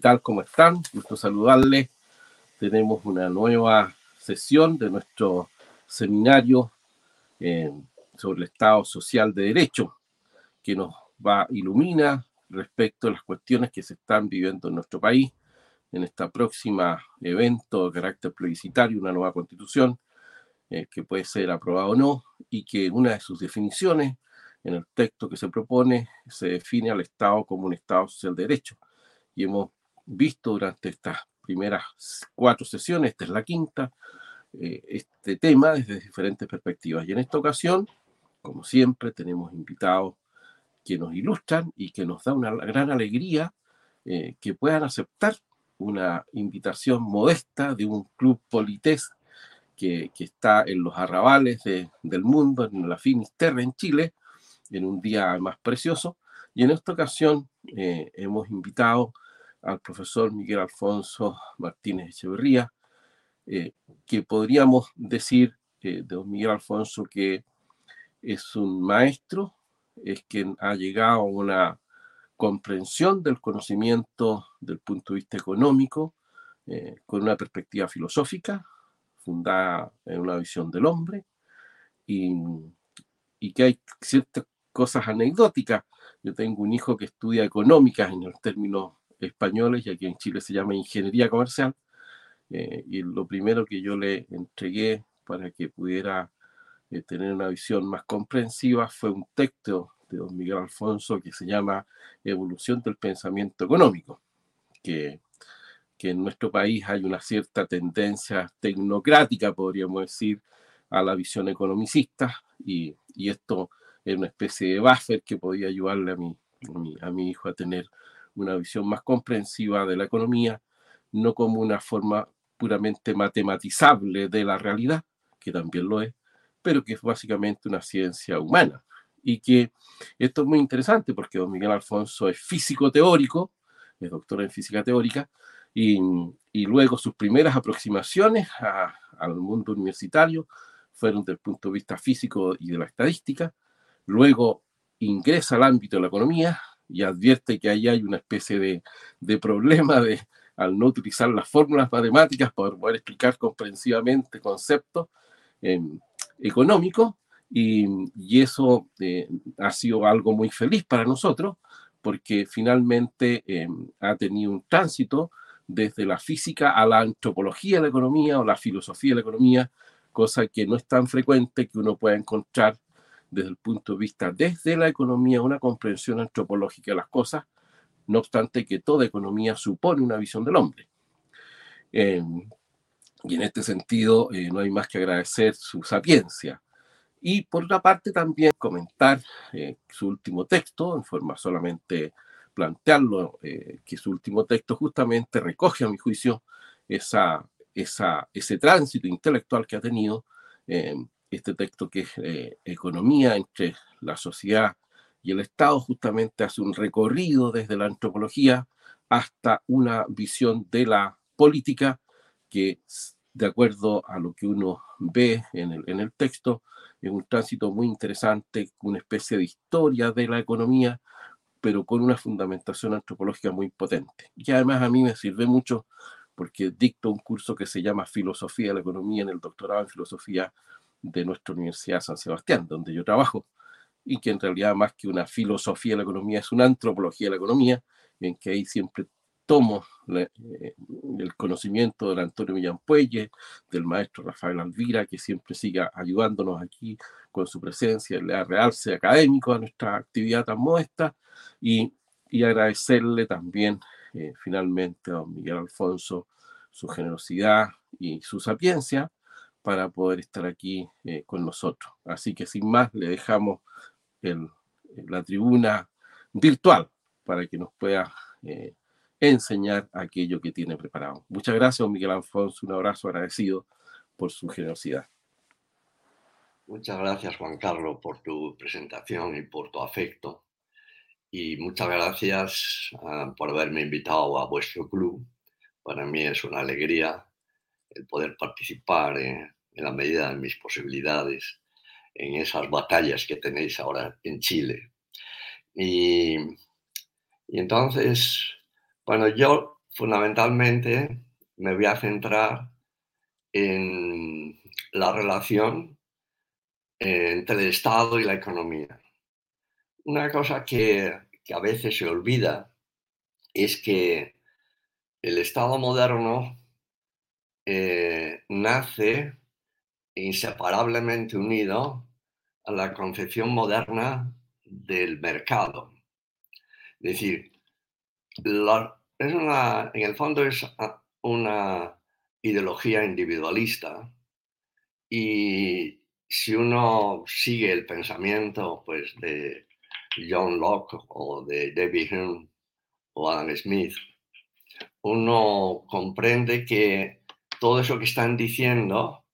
¿Qué tal? ¿Cómo están? Gusto saludarles. Tenemos una nueva sesión de nuestro seminario eh, sobre el Estado Social de Derecho, que nos va ilumina respecto a las cuestiones que se están viviendo en nuestro país en esta próxima evento de carácter plebiscitario, una nueva constitución, eh, que puede ser aprobada o no, y que una de sus definiciones en el texto que se propone se define al Estado como un Estado social de derecho. Y hemos visto durante estas primeras cuatro sesiones, esta es la quinta, eh, este tema desde diferentes perspectivas. Y en esta ocasión, como siempre, tenemos invitados que nos ilustran y que nos da una gran alegría eh, que puedan aceptar una invitación modesta de un club polités que, está en los arrabales del mundo, en la Finisterre, en Chile, en un día más precioso. Y en esta ocasión eh, hemos invitado al profesor Miguel Alfonso Martínez Echeverría, eh, que podríamos decir de don Miguel Alfonso que es un maestro, es quien ha llegado a una comprensión del conocimiento del punto de vista económico, eh, con una perspectiva filosófica, fundada en una visión del hombre, y, y, que hay ciertas cosas anecdóticas. Yo tengo un hijo que estudia económicas en los términos españoles, y aquí en Chile se llama ingeniería comercial, eh, y lo primero que yo le entregué para que pudiera eh, tener una visión más comprensiva fue un texto de don Miguel Alfonso que se llama Evolución del Pensamiento Económico, que, que en nuestro país hay una cierta tendencia tecnocrática, podríamos decir, a la visión economicista, y, y esto es una especie de buffer que podía ayudarle a mi, a mi, a mi hijo a tener una visión más comprensiva de la economía, no como una forma puramente matematizable de la realidad, que también lo es, pero que es básicamente una ciencia humana. Y que esto es muy interesante porque don Miguel Alfonso es físico teórico, es doctor en física teórica, y, y luego sus primeras aproximaciones al mundo universitario fueron del punto de vista físico y de la estadística. Luego ingresa al ámbito de la economía y advierte que ahí hay una especie de, de problema de, al no utilizar las fórmulas matemáticas para poder explicar comprensivamente conceptos eh, económicos y, y eso eh, ha sido algo muy feliz para nosotros porque finalmente eh, ha tenido un tránsito desde la física a la antropología de la economía o la filosofía de la economía, cosa que no es tan frecuente que uno pueda encontrar desde el punto de vista desde la economía una comprensión antropológica de las cosas, no obstante que toda economía supone una visión del hombre. Eh, y en este sentido eh, no hay más que agradecer su sapiencia. Y por otra parte también comentar eh, su último texto, en forma solamente plantearlo, eh, que su último texto justamente recoge a mi juicio esa, esa, ese tránsito intelectual que ha tenido eh, este texto que es eh, Economía entre la sociedad y el Estado, justamente hace un recorrido desde la antropología hasta una visión de la política que, de acuerdo a lo que uno ve en el, en el texto, es un tránsito muy interesante, una especie de historia de la economía, pero con una fundamentación antropológica muy potente. Y además a mí me sirve mucho porque dicto un curso que se llama Filosofía de la Economía en el doctorado en Filosofía de nuestra Universidad San Sebastián, donde yo trabajo, y que en realidad más que una filosofía de la economía es una antropología de la economía, en que ahí siempre tomo eh, el conocimiento del Antonio Millán Puelle, del maestro Rafael Alvira, que siempre siga ayudándonos aquí con su presencia, le da realce académico a nuestra actividad tan modesta, y, y agradecerle también eh, finalmente a don Miguel Alfonso su generosidad y su sapiencia para poder estar aquí eh, con nosotros. Así que sin más, le dejamos el, la tribuna virtual para que nos pueda eh, enseñar aquello que tiene preparado. Muchas gracias, Miguel Alfonso. Un abrazo agradecido por su generosidad. Muchas gracias, Juan Carlos, por tu presentación y por tu afecto. Y muchas gracias uh, por haberme invitado a vuestro club. Para mí es una alegría el poder participar en, en la medida de mis posibilidades en esas batallas que tenéis ahora en Chile. Y, y entonces, bueno, yo fundamentalmente me voy a centrar en la relación entre el Estado y la economía. Una cosa que, a veces se olvida es que el Estado moderno eh, nace inseparablemente unido a la concepción moderna del mercado. Es decir, es una, en el fondo es una ideología individualista y si uno sigue el pensamiento pues, de John Locke o de David Hume o Adam Smith, uno comprende que todo eso que están diciendo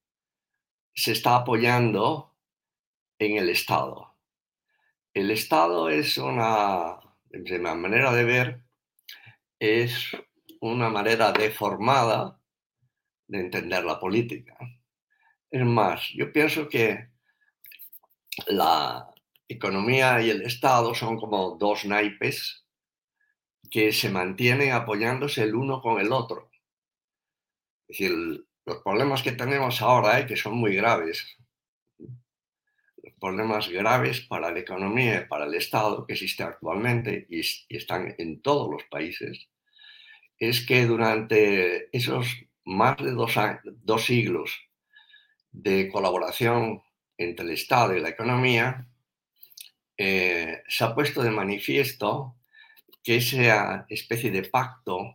se está apoyando en el Estado. El Estado es una, de manera de ver, es una manera deformada de entender la política. Es más, yo pienso que la economía y el Estado son como dos naipes que se mantienen apoyándose el uno con el otro. Es decir, los problemas que tenemos ahora, eh, que son muy graves, los problemas graves para la economía y para el Estado que existe actualmente y, están en todos los países, es que durante esos más de dos, siglos de colaboración entre el Estado y la economía, eh, se ha puesto de manifiesto que esa especie de pacto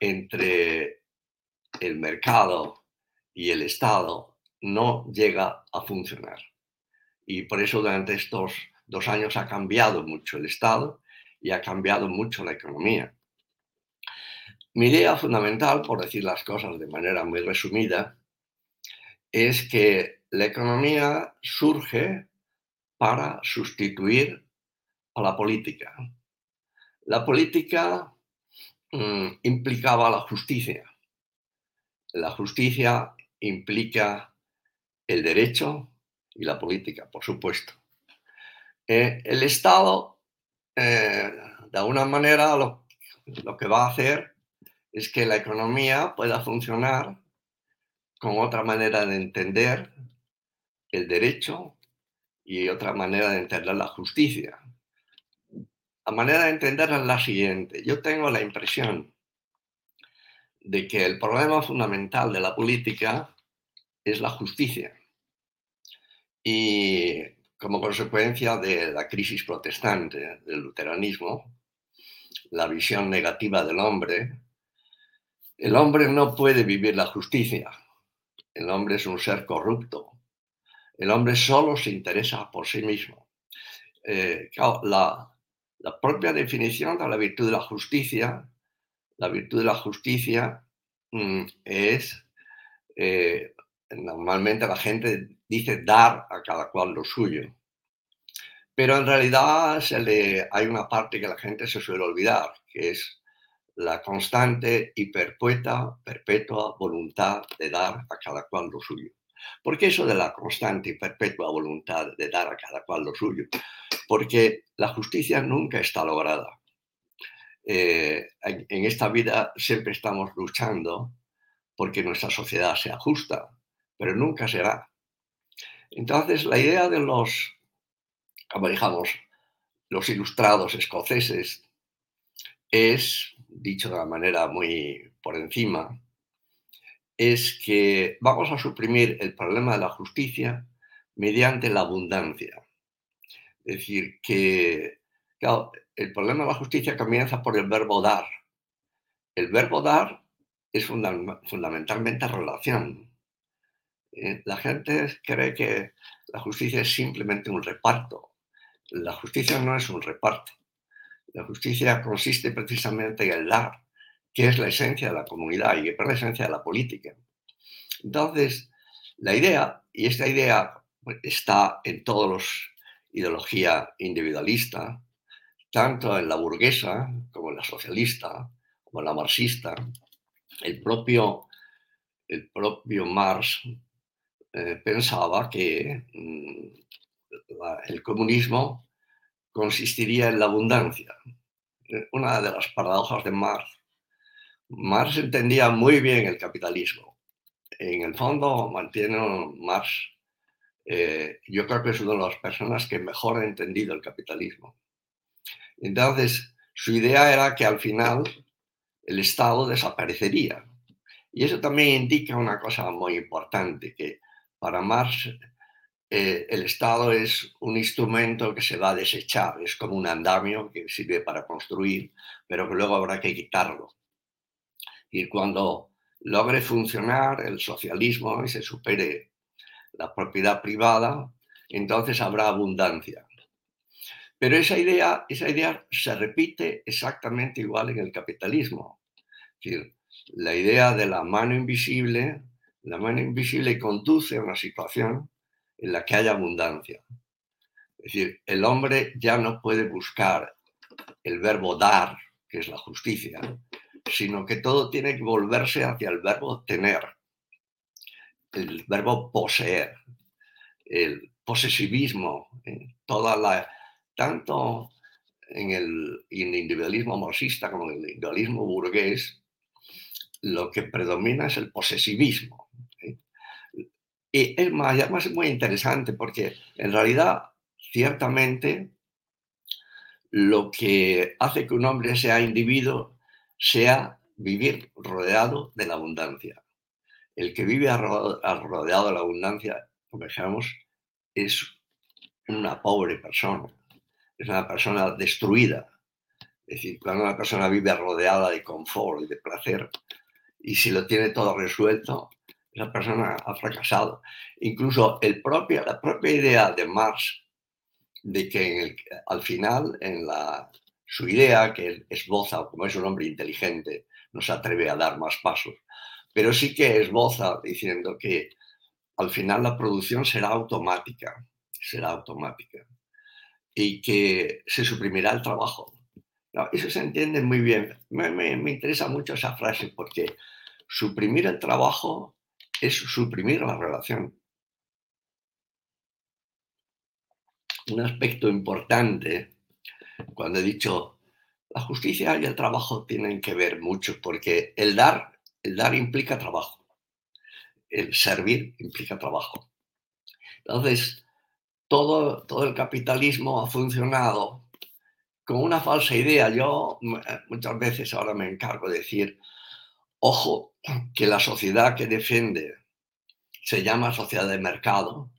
entre el mercado y el Estado no llega a funcionar. Y por eso durante estos dos años ha cambiado mucho el Estado y ha cambiado mucho la economía. Mi idea fundamental, por decir las cosas de manera muy resumida, es que la economía surge para sustituir a la política. La política mm, implicaba la justicia la justicia implica el derecho y la política, por supuesto. Eh, el Estado, eh, de alguna manera, lo, que va a hacer es que la economía pueda funcionar con otra manera de entender el derecho y otra manera de entender la justicia. La manera de entenderla es la siguiente. Yo tengo la impresión de que el problema fundamental de la política es la justicia. Y como consecuencia de la crisis protestante, del luteranismo, la visión negativa del hombre, el hombre no puede vivir la justicia. El hombre es un ser corrupto. El hombre solo se interesa por sí mismo. Eh, la, la propia definición de la virtud de la justicia la virtud de la justicia mm, es, eh, normalmente la gente dice dar a cada cual lo suyo, pero en realidad hay una parte que la gente se suele olvidar, que es la constante y perpetua, perpetua voluntad de dar a cada cual lo suyo. ¿Por qué eso de la constante y perpetua voluntad de dar a cada cual lo suyo? Porque la justicia nunca está lograda. Eh, en esta vida siempre estamos luchando porque nuestra sociedad sea justa, pero nunca será. Entonces, la idea de los, como los ilustrados escoceses es, dicho de una manera muy por encima, es que vamos a suprimir el problema de la justicia mediante la abundancia. Es decir, que el problema de la justicia comienza por el verbo dar. El verbo dar es fundamentalmente relación. Eh, la gente cree que la justicia es simplemente un reparto. La justicia no es un reparto. La justicia consiste precisamente en dar, que es la esencia de la comunidad y que es la esencia de la política. Entonces, la idea, y esta idea pues, está en todos los ideología individualista, tanto en la burguesa como en la socialista, como en la marxista, el propio, el propio Marx eh, pensaba que mm, el comunismo consistiría en la abundancia. Una de las paradojas de Marx Marx entendía muy bien el capitalismo. En el fondo, mantiene Marx, eh, yo creo que es una de las personas que mejor ha entendido el capitalismo. Entonces, su idea era que al final el Estado desaparecería. Y eso también indica una cosa muy importante, que para Marx eh, el Estado es un instrumento que se va a desechar, es como un andamio que sirve para construir, pero que luego habrá que quitarlo. Y cuando logre funcionar el socialismo y se supere la propiedad privada, entonces habrá abundancia. Pero esa idea, esa idea se repite exactamente igual en el capitalismo. Es decir, la idea de la mano invisible, la mano invisible conduce a una situación en la que haya abundancia. Es decir, el hombre ya no puede buscar el verbo dar, que es la justicia, sino que todo tiene que volverse hacia el verbo tener, el verbo poseer, el posesivismo, eh, toda la, tanto en el, individualismo marxista como en el individualismo burgués, lo que predomina es el posesivismo. Y es más, además es muy interesante porque en realidad, ciertamente, lo que hace que un hombre sea individuo sea vivir rodeado de la abundancia. El que vive rodeado de la abundancia, como dijéramos, es una pobre persona, es una persona destruida. Es decir, cuando una persona vive rodeada de confort y de placer, y si lo tiene todo resuelto, esa persona ha fracasado. Incluso el propio, la propia idea de Marx de que al final, en la, su idea, que esboza, como es un hombre inteligente, no se atreve a dar más pasos, pero sí que esboza diciendo que al final la producción será automática, será automática, y que se suprimirá el trabajo. eso se entiende muy bien. Me, me interesa mucho esa frase porque suprimir el trabajo es suprimir la relación. Un aspecto importante cuando he dicho la justicia y el trabajo tienen que ver mucho porque el dar, el dar implica trabajo. El servir implica trabajo. Entonces, todo, todo el capitalismo ha funcionado con una falsa idea. Yo muchas veces ahora me encargo de decir, Ojo, que la sociedad que defiende se llama sociedad de mercado,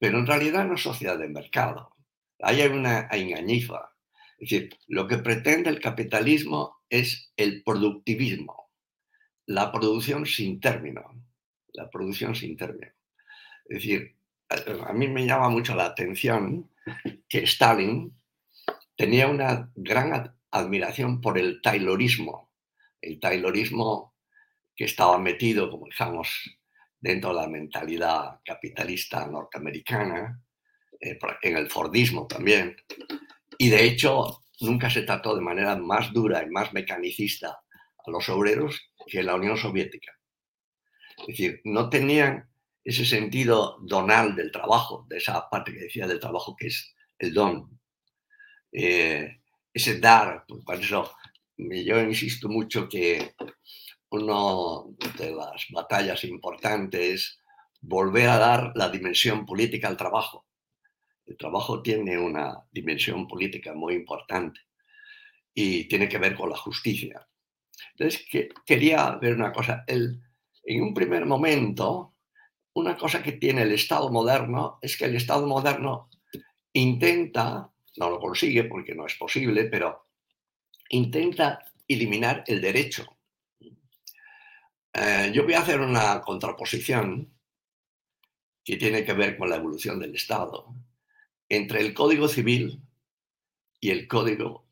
pero en realidad no es sociedad de mercado. Ahí hay una engañifa. Es decir, lo que pretende el capitalismo es el productivismo, la producción sin término, la producción sin término. Es decir, a mí me llama mucho la atención que Stalin tenía una gran admiración por el taylorismo. El taylorismo que estaba metido, como digamos, dentro de la mentalidad capitalista norteamericana, eh, en el Fordismo también. Y de hecho, nunca se trató de manera más dura y más mecanicista a los obreros que en la Unión Soviética. Es decir, no tenían ese sentido donal del trabajo, de esa parte que decía del trabajo que es el don. Eh, ese dar, pues, por eso yo insisto mucho que una de las batallas importantes es volver a dar la dimensión política al trabajo. El trabajo tiene una dimensión política muy importante y tiene que ver con la justicia. Entonces, quería ver una cosa. El, en un primer momento, una cosa que tiene el Estado moderno es que el Estado moderno intenta, no lo consigue porque no es posible, pero intenta eliminar el derecho. Eh, yo voy a hacer una contraposición que tiene que ver con la evolución del Estado entre el Código Civil y el Código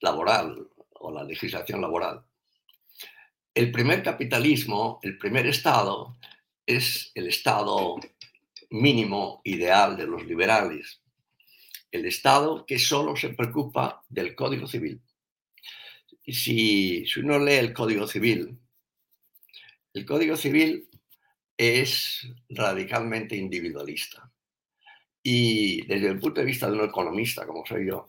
Laboral o la legislación laboral. El primer capitalismo, el primer Estado, es el Estado mínimo ideal de los liberales. El Estado que solo se preocupa del Código Civil. Y si, si uno lee el Código Civil, el Código Civil es radicalmente individualista. Y desde el punto de vista de un economista como soy yo,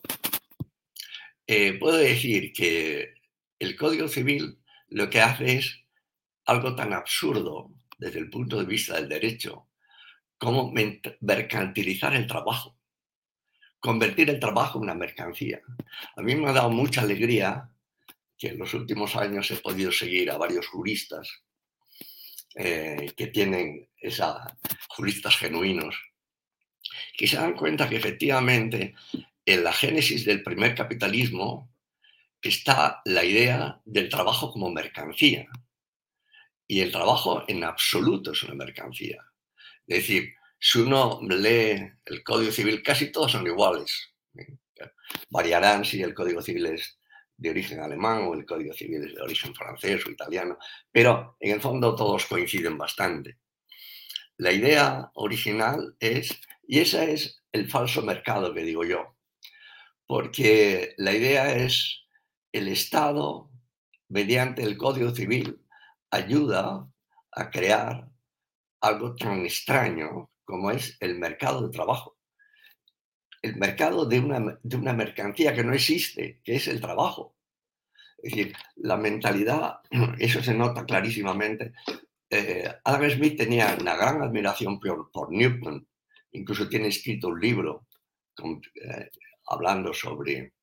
eh, puedo decir que el Código Civil lo que hace es algo tan absurdo desde el punto de vista del derecho como mercantilizar el trabajo, convertir el trabajo en una mercancía. A mí me ha dado mucha alegría que en los últimos años he podido seguir a varios juristas eh, que tienen esa, juristas genuinos, que se dan cuenta que efectivamente en la génesis del primer capitalismo está la idea del trabajo como mercancía. Y el trabajo en absoluto es una mercancía. Es decir, si uno lee el Código Civil, casi todos son iguales. Variarán si el Código Civil es de origen alemán o el Código Civil es de origen francés o italiano, pero en el fondo todos coinciden bastante. La idea original es, y ese es el falso mercado que digo yo, porque la idea es el Estado, mediante el Código Civil, ayuda a crear algo tan extraño como es el mercado de trabajo el mercado de una, de una mercancía que no existe, que es el trabajo. Es decir, la mentalidad, eso se nota clarísimamente. Eh, Adam Smith tenía una gran admiración por, Newton, incluso tiene escrito un libro eh, hablando sobre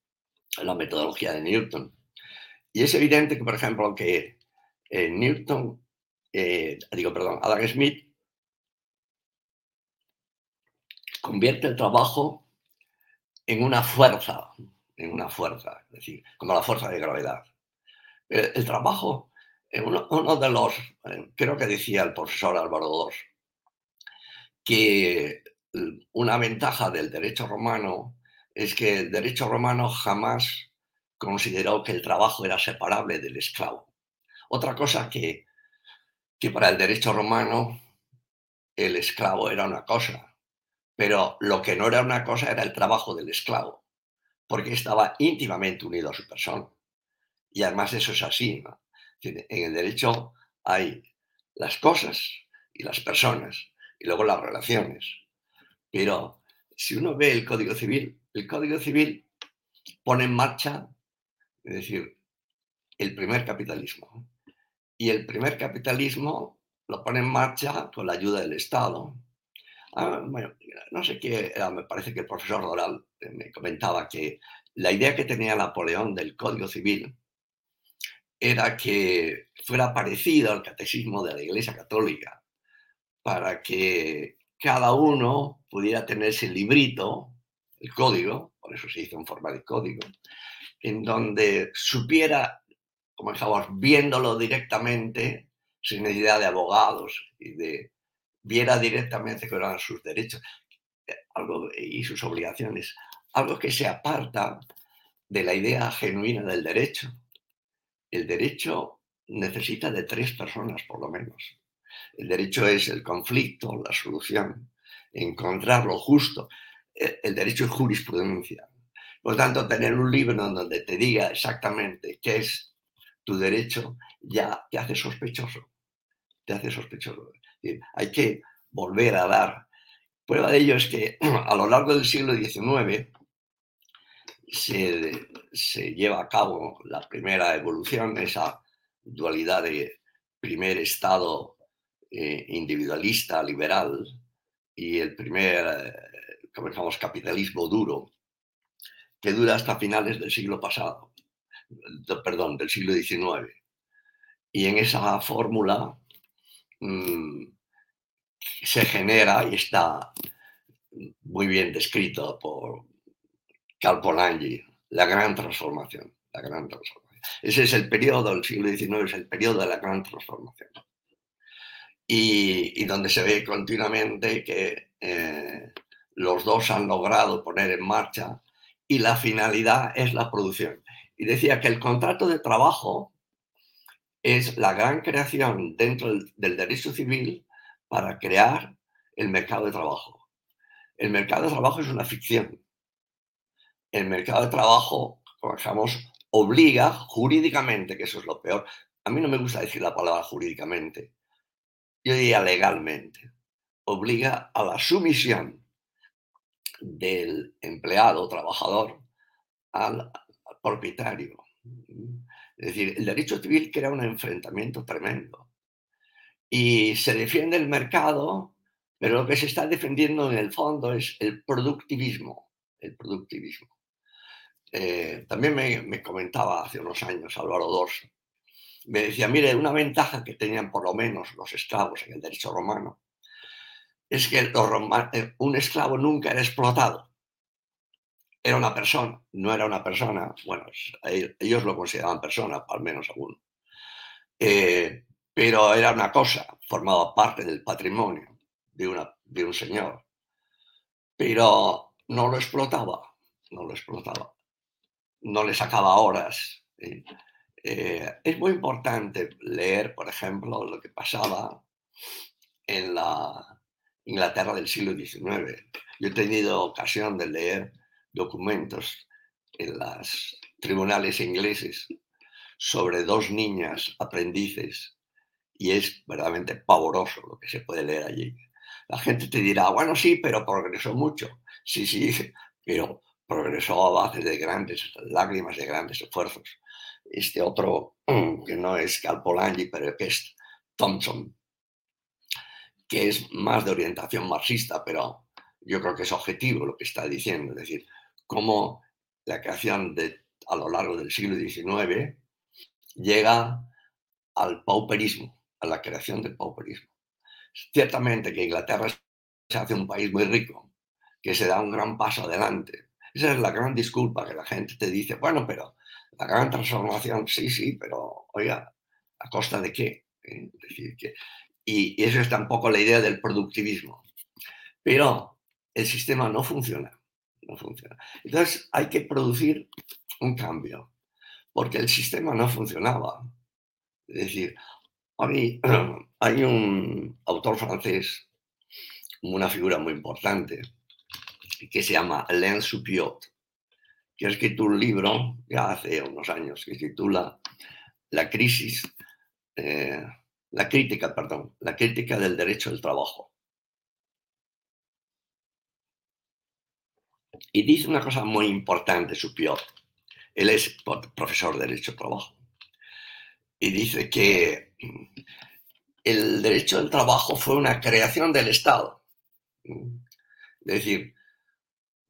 la metodología de Newton. Y es evidente que, por ejemplo, que eh, Newton, digo, perdón, Adam Smith convierte el trabajo en una fuerza, en una fuerza, es decir, como la fuerza de gravedad. El, trabajo, uno, uno, de los, eh, creo que decía el profesor Álvaro II, que una ventaja del derecho romano es que el derecho romano jamás consideró que el trabajo era separable del esclavo. Otra cosa que, que para el derecho romano el esclavo era una cosa pero lo que no era una cosa era el trabajo del esclavo, porque estaba íntimamente unido a su persona. Y además eso es así. En el derecho hay las cosas y las personas y luego las relaciones. Pero si uno ve el Código Civil, el Código Civil pone en marcha, es decir, el primer capitalismo. Y el primer capitalismo lo pone en marcha con la ayuda del Estado, Ah, bueno, no sé qué, me parece que el profesor Doral eh, me comentaba que la idea que tenía Napoleón del Código Civil era que fuera parecido al catecismo de la Iglesia Católica, para que cada uno pudiera tener ese librito, el código, por eso se hizo en forma de código, en donde supiera, como dijamos, viéndolo directamente, sin necesidad de abogados y de viera directamente cuáles eran sus derechos algo, y sus obligaciones, algo que se aparta de la idea genuina del derecho. El derecho necesita de tres personas, por lo menos. El derecho es el conflicto, la solución, encontrar lo justo. El derecho es jurisprudencia. Por tanto, tener un libro donde te diga exactamente qué es tu derecho ya te hace sospechoso. Te hace sospechoso. Hay que volver a dar. Prueba de ello es que a lo largo del siglo XIX se, lleva a cabo la primera evolución, esa dualidad de primer Estado eh, individualista, liberal, y el primer, eh, capitalismo duro, que dura hasta finales del siglo pasado, perdón, del siglo XIX. Y en esa fórmula mm, se genera y está muy bien descrito por Carl Polanyi, la gran transformación, la gran transformación. Ese es el periodo del siglo XIX, es el periodo de la gran transformación. Y, donde se ve continuamente que eh, los dos han logrado poner en marcha y la finalidad es la producción. Y decía que el contrato de trabajo es la gran creación dentro del derecho civil para crear el mercado de trabajo. El mercado de trabajo es una ficción. El mercado de trabajo, como digamos, obliga jurídicamente, que eso es lo peor. A mí no me gusta decir la palabra jurídicamente. Yo diría legalmente. Obliga a la sumisión del empleado, trabajador, al, propietario. Es decir, el derecho civil crea un enfrentamiento tremendo. Y se defiende el mercado, pero lo que se está defendiendo en el fondo es el productivismo. El productivismo. Eh, también me, comentaba hace unos años Álvaro Dorso, me decía, mire, una ventaja que tenían por lo menos los esclavos en el derecho romano es que eh, un esclavo nunca era explotado. Era una persona, no era una persona, bueno, ellos lo consideraban persona, al menos alguno. Eh, pero era una cosa, formaba parte del patrimonio de un señor. Pero no lo explotaba, no lo explotaba no le sacaba horas. Eh, es muy importante leer, por ejemplo, lo que pasaba en la Inglaterra del siglo XIX. Yo he tenido ocasión de leer documentos en los tribunales ingleses sobre dos niñas aprendices y es verdaderamente pavoroso lo que se puede leer allí. La gente te dirá, bueno, sí, pero progresó mucho. Sí, sí, pero progresó a base de grandes lágrimas, de grandes esfuerzos. Este otro, que no es Calpolangi, pero que es Thompson, que es más de orientación marxista, pero yo creo que es objetivo lo que está diciendo, es decir, cómo la creación de, a lo largo del siglo XIX llega al pauperismo, a la creación del pauperismo. Ciertamente que Inglaterra se hace un país muy rico, que se da un gran paso adelante, esa es la gran disculpa que la gente te dice, bueno, pero la gran transformación, sí, sí, pero oiga, ¿a costa de qué? Que, y, eso es tampoco la idea del productivismo. Pero el sistema no funciona, no funciona. Entonces hay que producir un cambio, porque el sistema no funcionaba. Es decir, hay, hay un autor francés, una figura muy importante, que se llama Alain Supiot, que ha escrito un libro ya hace unos años que titula La crisis, eh, la crítica, perdón, la crítica del derecho del trabajo. Y dice una cosa muy importante, Supiot. Él es profesor de Derecho del Trabajo. Y dice que el derecho del trabajo fue una creación del Estado. Es decir,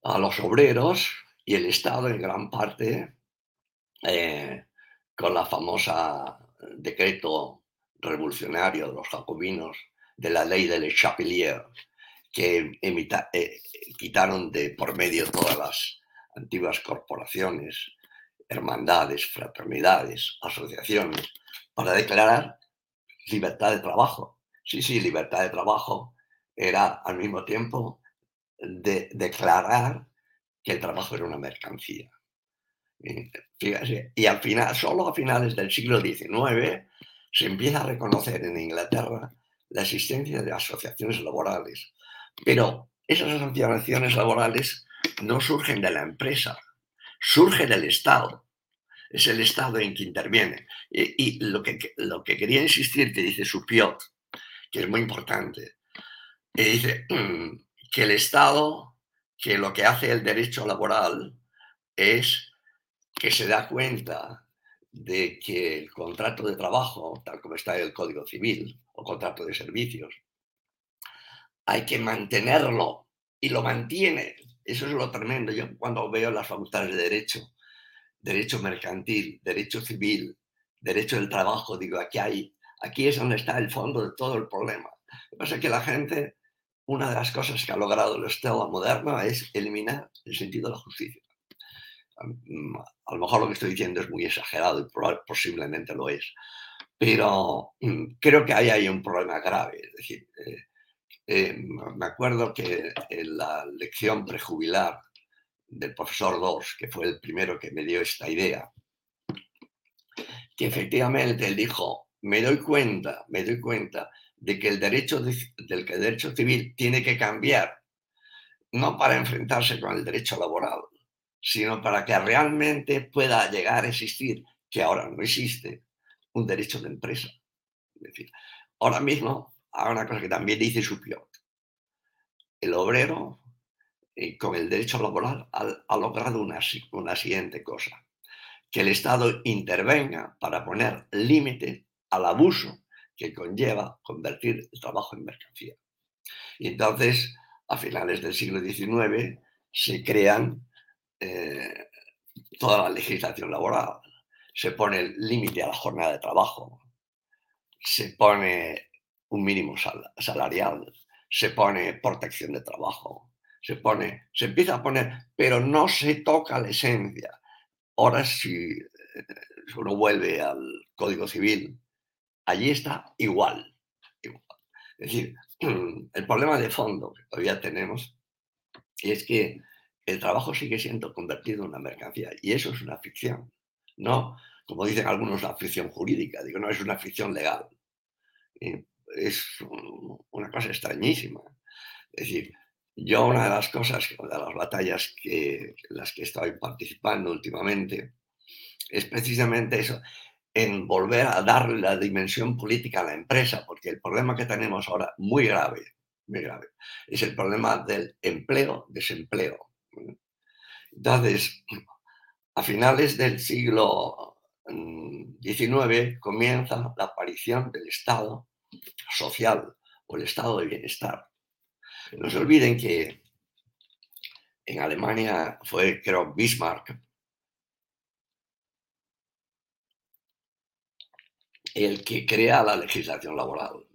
a los obreros y el Estado en gran parte eh, con la famosa decreto revolucionario de los jacobinos de la ley de Le Chapelier, que eh, quitaron de por medio todas las antiguas corporaciones, hermandades, fraternidades, asociaciones, para declarar libertad de trabajo. Sí, sí, libertad de trabajo era al mismo tiempo de declarar que el trabajo era una mercancía. y al final, solo a finales del siglo XIX, se empieza a reconocer en Inglaterra la existencia de asociaciones laborales. Pero esas asociaciones laborales no surgen de la empresa, surgen del Estado. Es el Estado en que interviene. Y, lo, que, lo que quería insistir, que dice Supiot, que es muy importante, y dice, mm, que el Estado, que lo que hace el derecho laboral es que se da cuenta de que el contrato de trabajo, tal como está en el Código Civil, o contrato de servicios, hay que mantenerlo y lo mantiene. Eso es lo tremendo. Yo cuando veo las facultades de derecho, derecho mercantil, derecho civil, derecho del trabajo, digo, aquí hay, aquí es donde está el fondo de todo el problema. Lo que pasa es que la gente una de las cosas que ha logrado el Estado moderno es eliminar el sentido de la justicia. Mm, a lo mejor lo que estoy diciendo es muy exagerado y posiblemente lo es, pero mm, creo que ahí hay un problema grave. Es decir, eh, eh, me acuerdo que en la lección prejubilar del profesor Dos, que fue el primero que me dio esta idea, que efectivamente él dijo, me doy cuenta, me doy cuenta de que el derecho, del que el derecho civil tiene que cambiar, no para enfrentarse con el derecho laboral, sino para que realmente pueda llegar a existir, que ahora no existe, un derecho de empresa. Es decir, ahora mismo, hay una cosa que también dice Supiot, el obrero eh, con el derecho laboral ha, logrado una, una siguiente cosa, que el Estado intervenga para poner límite al abuso que conlleva convertir el trabajo en mercancía. Y entonces, a finales del siglo XIX, se crean eh, toda la legislación laboral. Se pone el límite a la jornada de trabajo, se pone un mínimo salarial, se pone protección de trabajo, se pone, se empieza a poner, pero no se toca la esencia. Ahora si eh, uno vuelve al Código Civil, allí está igual. Es decir, el problema de fondo que todavía tenemos es que el trabajo sigue siendo convertido en una mercancía y eso es una ficción. No, como dicen algunos, una ficción jurídica, digo, no, es una ficción legal. Es una cosa extrañísima. Es decir, yo una de las cosas, de las batallas que las que estoy participando últimamente, es precisamente eso, en volver a darle la dimensión política a la empresa, porque el problema que tenemos ahora, muy grave, muy grave, es el problema del empleo-desempleo. Entonces, a finales del siglo XIX mm, comienza la aparición del Estado social o el Estado de bienestar. No se olviden que en Alemania fue, creo, Bismarck el que crea la legislación laboral.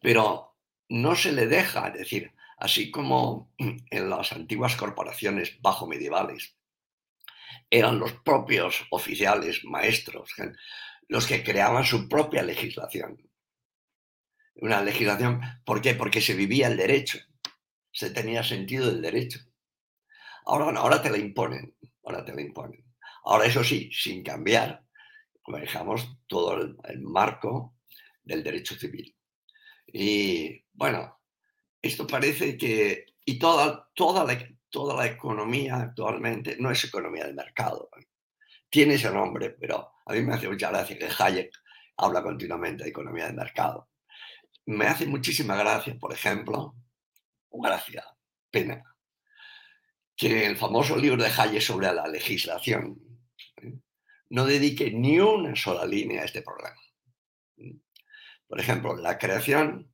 Pero no se le deja, es decir, así como en las antiguas corporaciones bajo medievales, eran los propios oficiales, maestros, los que creaban su propia legislación. Una legislación, ¿por qué? Porque se vivía el derecho, se tenía sentido del derecho. Ahora ahora te la imponen, ahora te la imponen. Ahora eso sí, sin cambiar, manejamos todo el marco del derecho civil. Y bueno, esto parece que, y toda, toda, la, toda la economía actualmente no es economía de mercado. Tiene ese nombre, pero a mí me hace mucha gracia que Hayek habla continuamente de economía de mercado. Me hace muchísima gracia, por ejemplo, gracia, pena, que el famoso libro de Hayek sobre la legislación ¿eh? no dedique ni una sola línea a este problema. Por ejemplo, la creación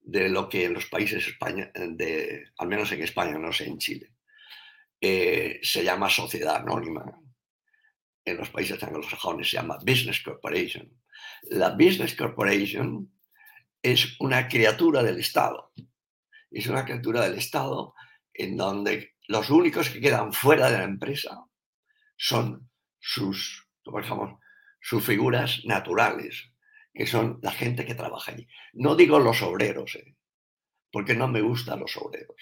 de lo que en los países, España, al menos en España, no sé, en Chile, eh, se llama sociedad anónima. En los países anglosajones se llama Business Corporation. La Business Corporation es una criatura del Estado. Es una criatura del Estado en donde los únicos que quedan fuera de la empresa son sus, sus figuras naturales, que son la gente que trabaja allí. No digo los obreros, ¿eh? porque no me gustan los obreros.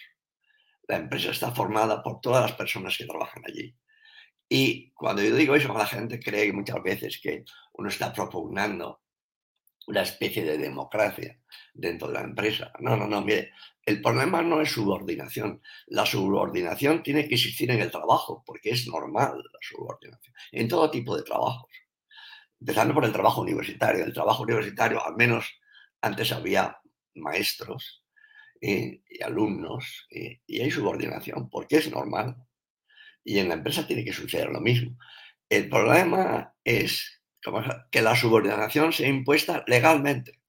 La empresa está formada por todas las personas que trabajan allí. Y cuando yo digo eso, la gente cree muchas veces que uno está propugnando una especie de democracia dentro de la empresa. No, no, no, mire, el problema no es subordinación. La subordinación tiene que existir en el trabajo, porque es normal la subordinación, en todo tipo de trabajos empezando por el trabajo universitario. El trabajo universitario, al menos antes había maestros y, alumnos y, hay subordinación, porque es normal. Y en la empresa tiene que suceder lo mismo. El problema es que la subordinación sea impuesta legalmente.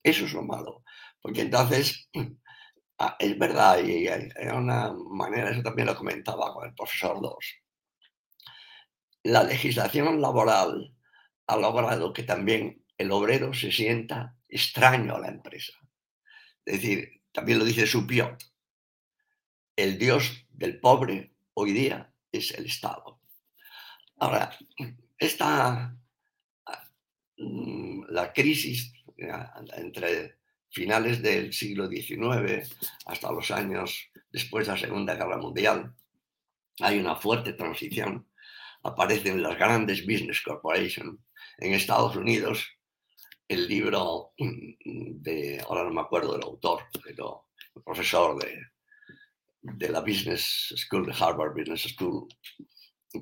Eso es lo malo, porque entonces ah, es verdad, y hay una manera, eso también lo comentaba con el profesor Dos, la legislación laboral ha logrado que también el obrero se sienta extraño a la empresa. Es decir, también lo dice Supiot, el dios del pobre hoy día es el Estado. Ahora, esta, mm, la crisis entre finales del siglo XIX hasta los años después de la Segunda Guerra Mundial, hay una fuerte transición. Aparecen las grandes business corporations en Estados Unidos, el libro de, ahora no me acuerdo del autor, pero el profesor de, de la Business School, de Harvard Business School,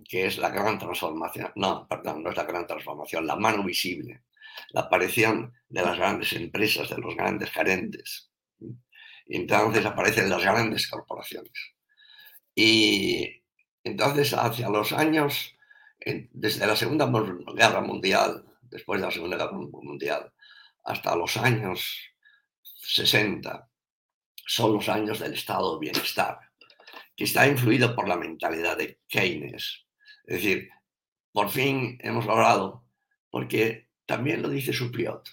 que es la gran transformación, no, perdón, no es la gran transformación, la mano visible, la aparición de las grandes empresas, de los grandes gerentes. Entonces aparecen las grandes corporaciones. Y entonces hacia los años desde la Segunda Guerra Mundial, después de la Segunda Guerra Mundial, hasta los años 60, son los años del estado de bienestar, que está influido por la mentalidad de Keynes. Es decir, por fin hemos logrado, porque también lo dice Supriot,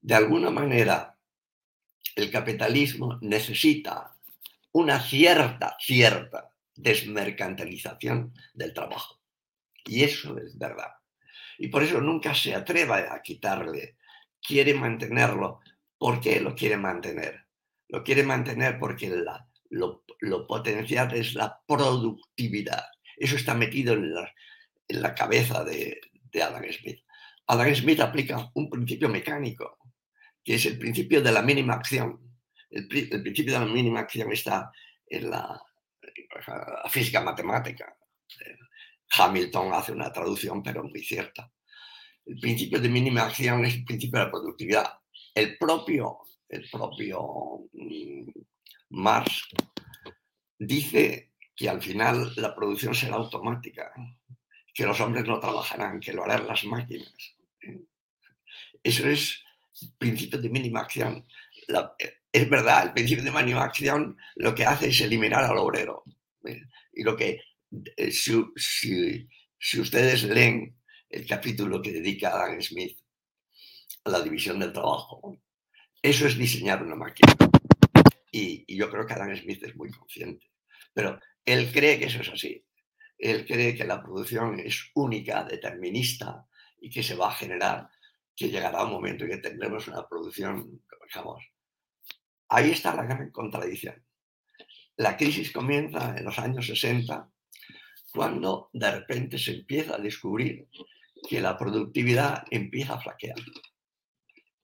de alguna manera el capitalismo necesita una cierta, cierta desmercantilización del trabajo. Y eso es verdad. Y por eso nunca se atreva a quitarle. Quiere mantenerlo. ¿Por qué lo quiere mantener? Lo quiere mantener porque la, lo, potencial es la productividad. Eso está metido en la, en la cabeza de, de Adam Smith. Adam Smith aplica un principio mecánico, que es el principio de la mínima acción. El, principio de la mínima acción está en la, la física matemática. Hamilton hace una traducción, pero muy cierta. El principio de mínima acción es el principio de la productividad. El propio, el propio mm, Marx dice que al final la producción será automática, que los hombres no trabajarán, que lo harán las máquinas. Eso es principio de mínima acción. es verdad, el principio de mínima acción lo que hace es eliminar al obrero. Y lo que, eh, si, ustedes leen el capítulo que dedica Adam Smith a la división del trabajo, eso es diseñar una máquina. Y, yo creo que Adam Smith es muy consciente. Pero él cree que eso es así. Él cree que la producción es única, determinista y que se va a generar, que llegará un momento en que tendremos una producción, digamos. Ahí está la gran contradicción. La crisis comienza en los años 60, cuando de repente se empieza a descubrir que la productividad empieza a flaquear,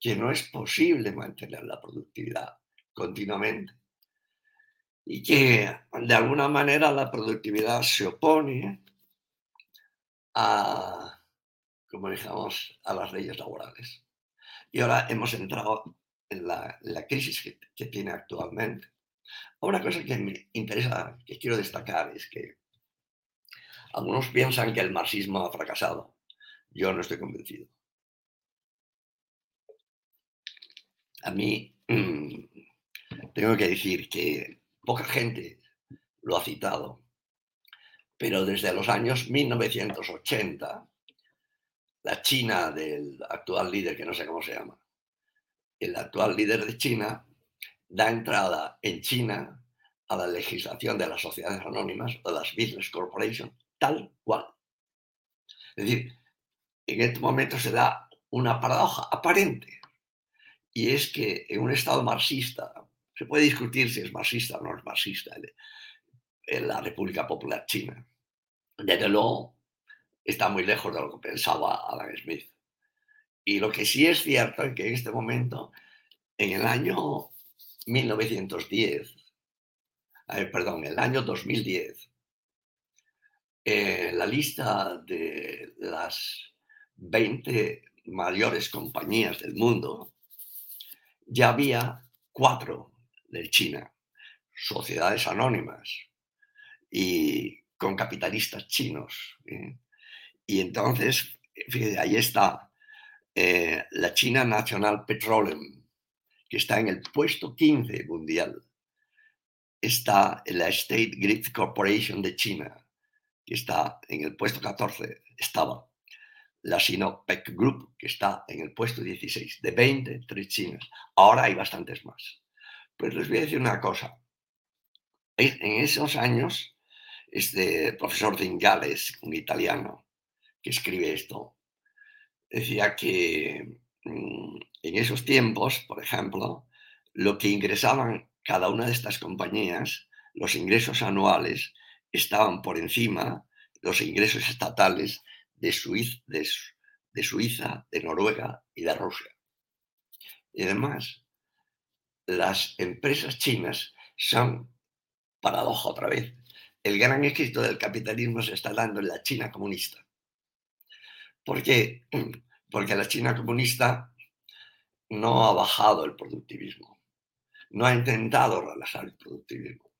que no es posible mantener la productividad continuamente y que de alguna manera la productividad se opone a, como dijamos, a las leyes laborales. Y ahora hemos entrado en la, crisis que tiene actualmente. Una cosa que me interesa, que quiero destacar, es que algunos piensan que el marxismo ha fracasado. Yo no estoy convencido. A mí mm, tengo que decir que poca gente lo ha citado, pero desde los años 1980, la China del actual líder, que no sé cómo se llama, el actual líder de China da entrada en China a la legislación de las sociedades anónimas o las business corporations, tal cual. Es decir, en este momento se da una paradoja aparente, y es que en un Estado marxista, se puede discutir si es marxista o no es marxista en la República Popular China. Desde luego, está muy lejos de lo que pensaba Adam Smith. Y lo que sí es cierto es que en este momento, en el año 1910, perdón, el año 2010, eh, la lista de las 20 mayores compañías del mundo, ya había cuatro de China, sociedades anónimas y con capitalistas chinos. ¿eh? Y entonces, fíjate, ahí está eh, la China National Petroleum, que está en el puesto 15 mundial. Está la State Grid Corporation de China, que está en el puesto 14. Estaba la Sinopec Group, que está en el puesto 16. De 20, tres. Ahora hay bastantes más. Pues les voy a decir una cosa. En esos años, este profesor Zingales, un italiano, que escribe esto, decía que mm, en esos tiempos, por ejemplo, lo que ingresaban cada una de estas compañías, los ingresos anuales, estaban por encima los ingresos estatales de Suiza, de, Noruega y de Rusia. Y además, las empresas chinas son, paradoja otra vez, el gran éxito del capitalismo se está dando en la China comunista. ¿Por qué? Porque la China comunista no ha bajado el productivismo, no ha intentado relajar el productivismo.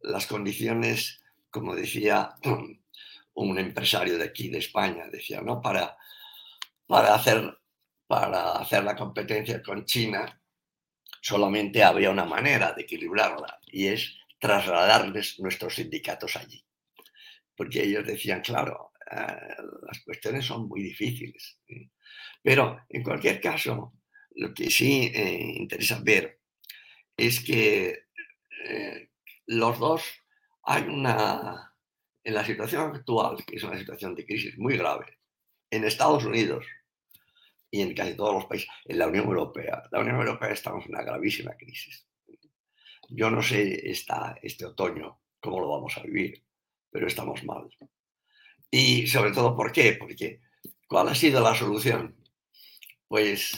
Las condiciones, como decía un empresario de aquí, de España, decía, ¿no? Para, para, hacer, para hacer la competencia con China, solamente había una manera de equilibrarla y es trasladarles nuestros sindicatos allí. Porque ellos decían, claro, eh, las cuestiones son muy difíciles. Pero en cualquier caso, lo que sí eh, interesa ver es que eh, los dos hay una, en la situación actual, que es una situación de crisis muy grave, en Estados Unidos y en casi todos los países, en la Unión Europea, la Unión Europea estamos en una gravísima crisis. Yo no sé esta, este otoño cómo lo vamos a vivir, pero estamos mal. Y sobre todo, ¿por qué? Porque ¿cuál ha sido la solución? Pues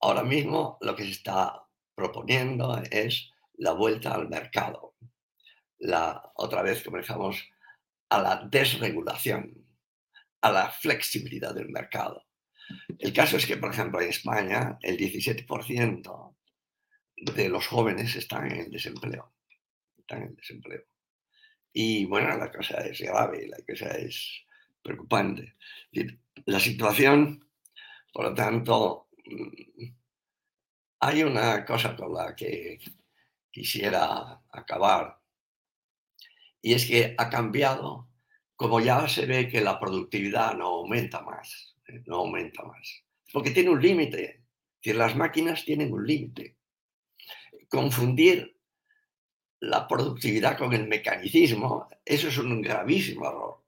ahora mismo lo que se está proponiendo es la vuelta al mercado. La, otra vez comenzamos a la desregulación, a la flexibilidad del mercado. El caso es que, por ejemplo, en España el 17% de los jóvenes están en el desempleo. Están en desempleo. Y bueno, la cosa es grave, la cosa es preocupante. La situación, por lo tanto, mm, hay una cosa con la que quisiera acabar, y es que ha cambiado, como ya se ve que la productividad no aumenta más, eh, no aumenta más, porque tiene un límite, que las máquinas tienen un límite. Confundir la productividad con el mecanicismo, eso es un gravísimo error.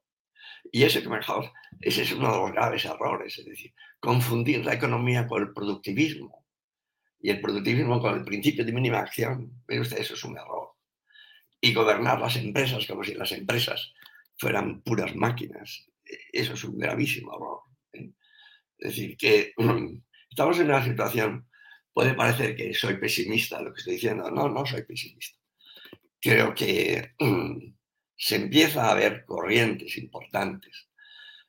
Y ese, mejor, ese es uno de los graves errores, es decir, confundir la economía con el productivismo y el productivismo con el principio de mínima acción, eso es un error. Y gobernar las empresas como si las empresas fueran puras máquinas, eso es un gravísimo error. ¿eh? Es decir, que estamos en una situación, puede parecer que soy pesimista lo que estoy diciendo, no, no soy pesimista. Creo que se empieza a ver corrientes importantes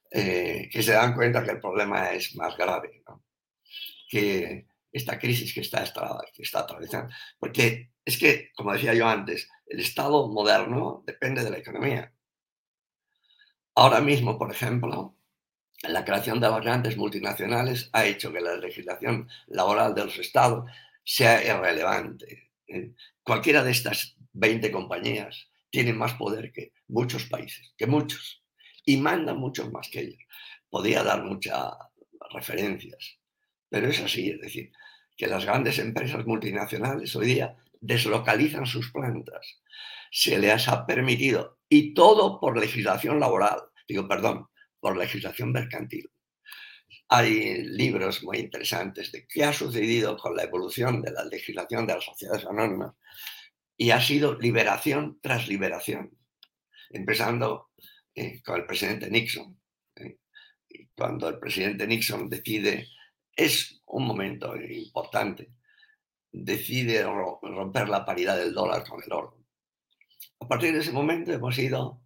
eh, que se dan cuenta que el problema es más grave, que esta crisis que está, atravesando. Porque es que, como decía yo antes, el Estado moderno depende de la economía. Ahora mismo, por ejemplo, la creación de las grandes multinacionales ha hecho que la legislación laboral de los estados sea irrelevante. ¿eh? Cualquiera de estas 20 compañías tiene más poder que muchos países, que muchos, y mandan muchos más que ellos. Podría dar muchas referencias, pero es así, es decir, que las grandes empresas multinacionales hoy día deslocalizan sus plantas. Se les ha permitido, y todo por legislación laboral, digo, perdón, por legislación mercantil. Hay libros muy interesantes de qué ha sucedido con la evolución de la legislación de las sociedades anónimas y ha sido liberación tras liberación, empezando eh, con el presidente Nixon. Eh, cuando el presidente Nixon decide, es un momento importante, decide romper la paridad del dólar con el oro. A partir de ese momento hemos ido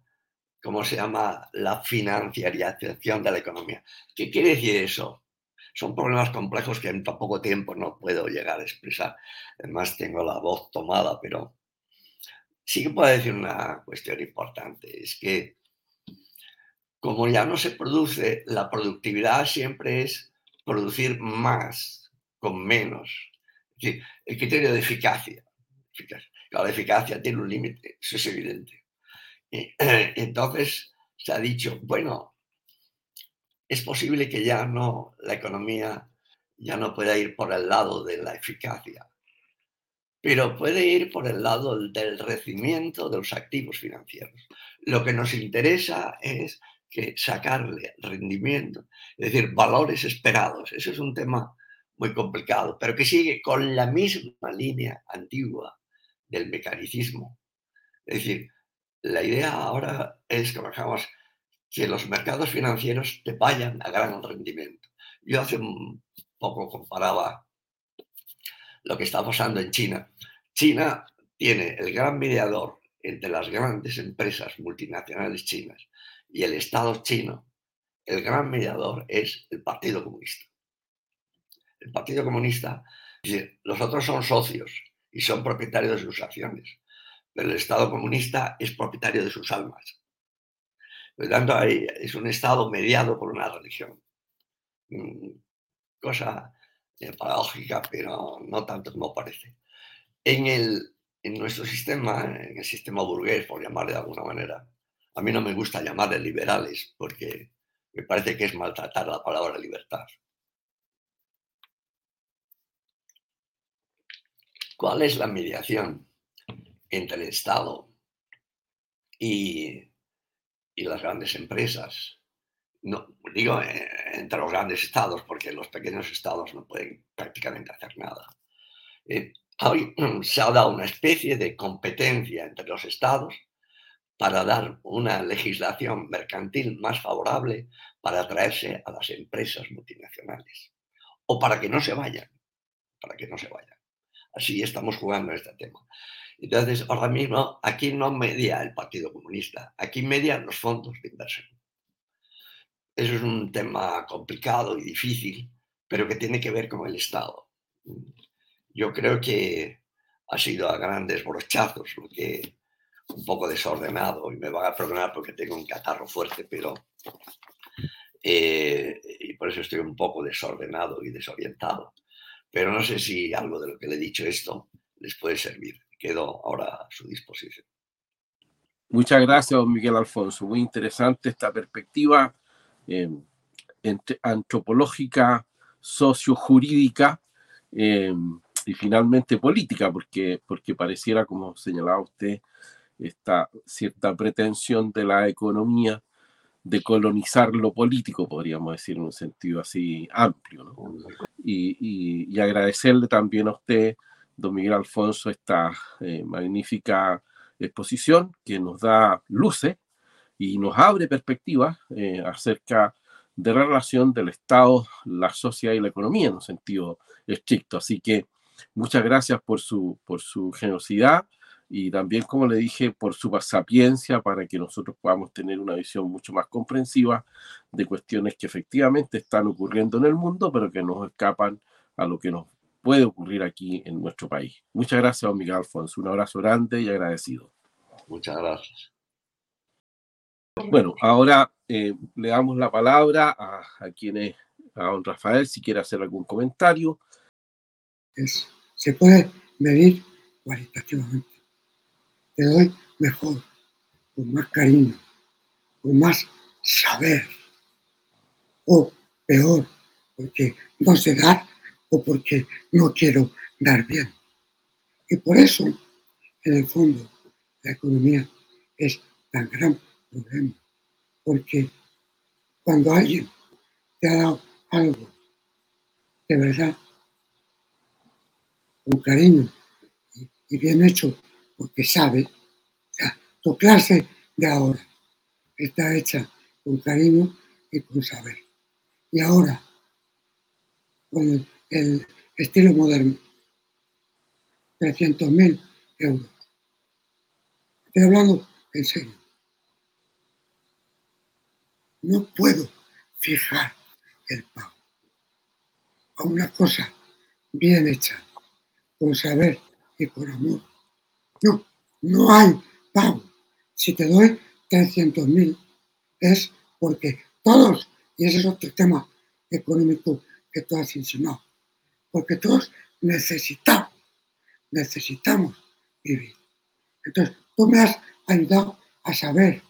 ¿cómo se llama? La financiarización de la economía. ¿Qué quiere decir eso? Son problemas complejos que en tan poco tiempo no puedo llegar a expresar. Además, tengo la voz tomada, pero sí que puedo decir una cuestión importante. Es que como ya no se produce, la productividad siempre es producir más con menos. El criterio de eficacia. la eficacia tiene un límite, eso es evidente. Entonces se ha dicho, bueno, es posible que ya no, la economía ya no pueda ir por el lado de la eficacia, pero puede ir por el lado del crecimiento de los activos financieros. Lo que nos interesa es que sacarle rendimiento, es decir, valores esperados. Eso es un tema muy complicado, pero que sigue con la misma línea antigua del mecanicismo. Es decir, la idea ahora es que, que los mercados financieros te vayan a gran rendimiento. Yo hace poco comparaba lo que está pasando en China. China tiene el gran mediador entre las grandes empresas multinacionales chinas y el Estado chino. El gran mediador es el Partido Comunista. El Partido Comunista, los otros son socios y son propietarios de sus acciones pero el Estado comunista es propietario de sus almas. Por lo tanto, es un Estado mediado por una religión. Mm, cosa eh, paradójica, pero no tanto como parece. En, el, en nuestro sistema, en el sistema burgués, por llamarle de alguna manera, a mí no me gusta llamarle liberales porque me parece que es maltratar la palabra libertad. ¿Cuál es la mediación entre el Estado y, las grandes empresas? No, digo eh, entre los grandes estados, porque los pequeños estados no pueden prácticamente hacer nada. Eh, se ha dado una especie de competencia entre los estados para dar una legislación mercantil más favorable para atraerse a las empresas multinacionales o para que no se vayan, para que no se vayan. Así estamos jugando este tema. Entonces, ahora mismo aquí no media el Partido Comunista, aquí median los fondos de inversión. Eso es un tema complicado y difícil, pero que tiene que ver con el Estado. Yo creo que ha sido a grandes brochazos lo que un poco desordenado y me van a perdonar porque tengo un catarro fuerte, pero eh, y por eso estoy un poco desordenado y desorientado. Pero no sé si algo de lo que le he dicho esto les puede servir. Quedo ahora a su disposición. Muchas gracias, don Miguel Alfonso. Muy interesante esta perspectiva eh, antropológica, sociojurídica eh, y finalmente política, porque, porque pareciera, como señalaba usted, esta cierta pretensión de la economía de colonizar lo político, podríamos decir, en un sentido así amplio. ¿no? Y, agradecerle también a usted, don Miguel Alfonso, esta eh, magnífica exposición que nos da luces y nos abre perspectivas eh, acerca de la relación del Estado, la sociedad y la economía en un sentido estricto. Así que muchas gracias por su, por su generosidad y también, como le dije, por su sapiencia para que nosotros podamos tener una visión mucho más comprensiva de cuestiones que efectivamente están ocurriendo en el mundo, pero que nos escapan a lo que nos puede ocurrir aquí en nuestro país. Muchas gracias, don Miguel Alfonso. Un abrazo grande y agradecido. Muchas gracias. Bueno, ahora eh, le damos la palabra a, a quienes, a don Rafael, si quiere hacer algún comentario. se puede medir cualitativamente te doy mejor, con más cariño, con más saber, o peor, porque no sé dar o porque no quiero dar bien. Y por eso, en el fondo, la economía es tan gran problema, porque cuando alguien te ha dado algo de verdad, con cariño y bien hecho, porque sabe, tu clase de ahora está hecha con cariño y con saber. Y ahora, con el, estilo moderno, 300 mil euros. Estoy hablando en serio. No puedo fijar el pago a una cosa bien hecha, con saber y con amor no, no hay pago. Si te doy 300 mil es porque todos, y ese es otro tema económico que tú has insinuado, porque todos necesitamos, necesitamos vivir. Entonces, tú me has ayudado a saber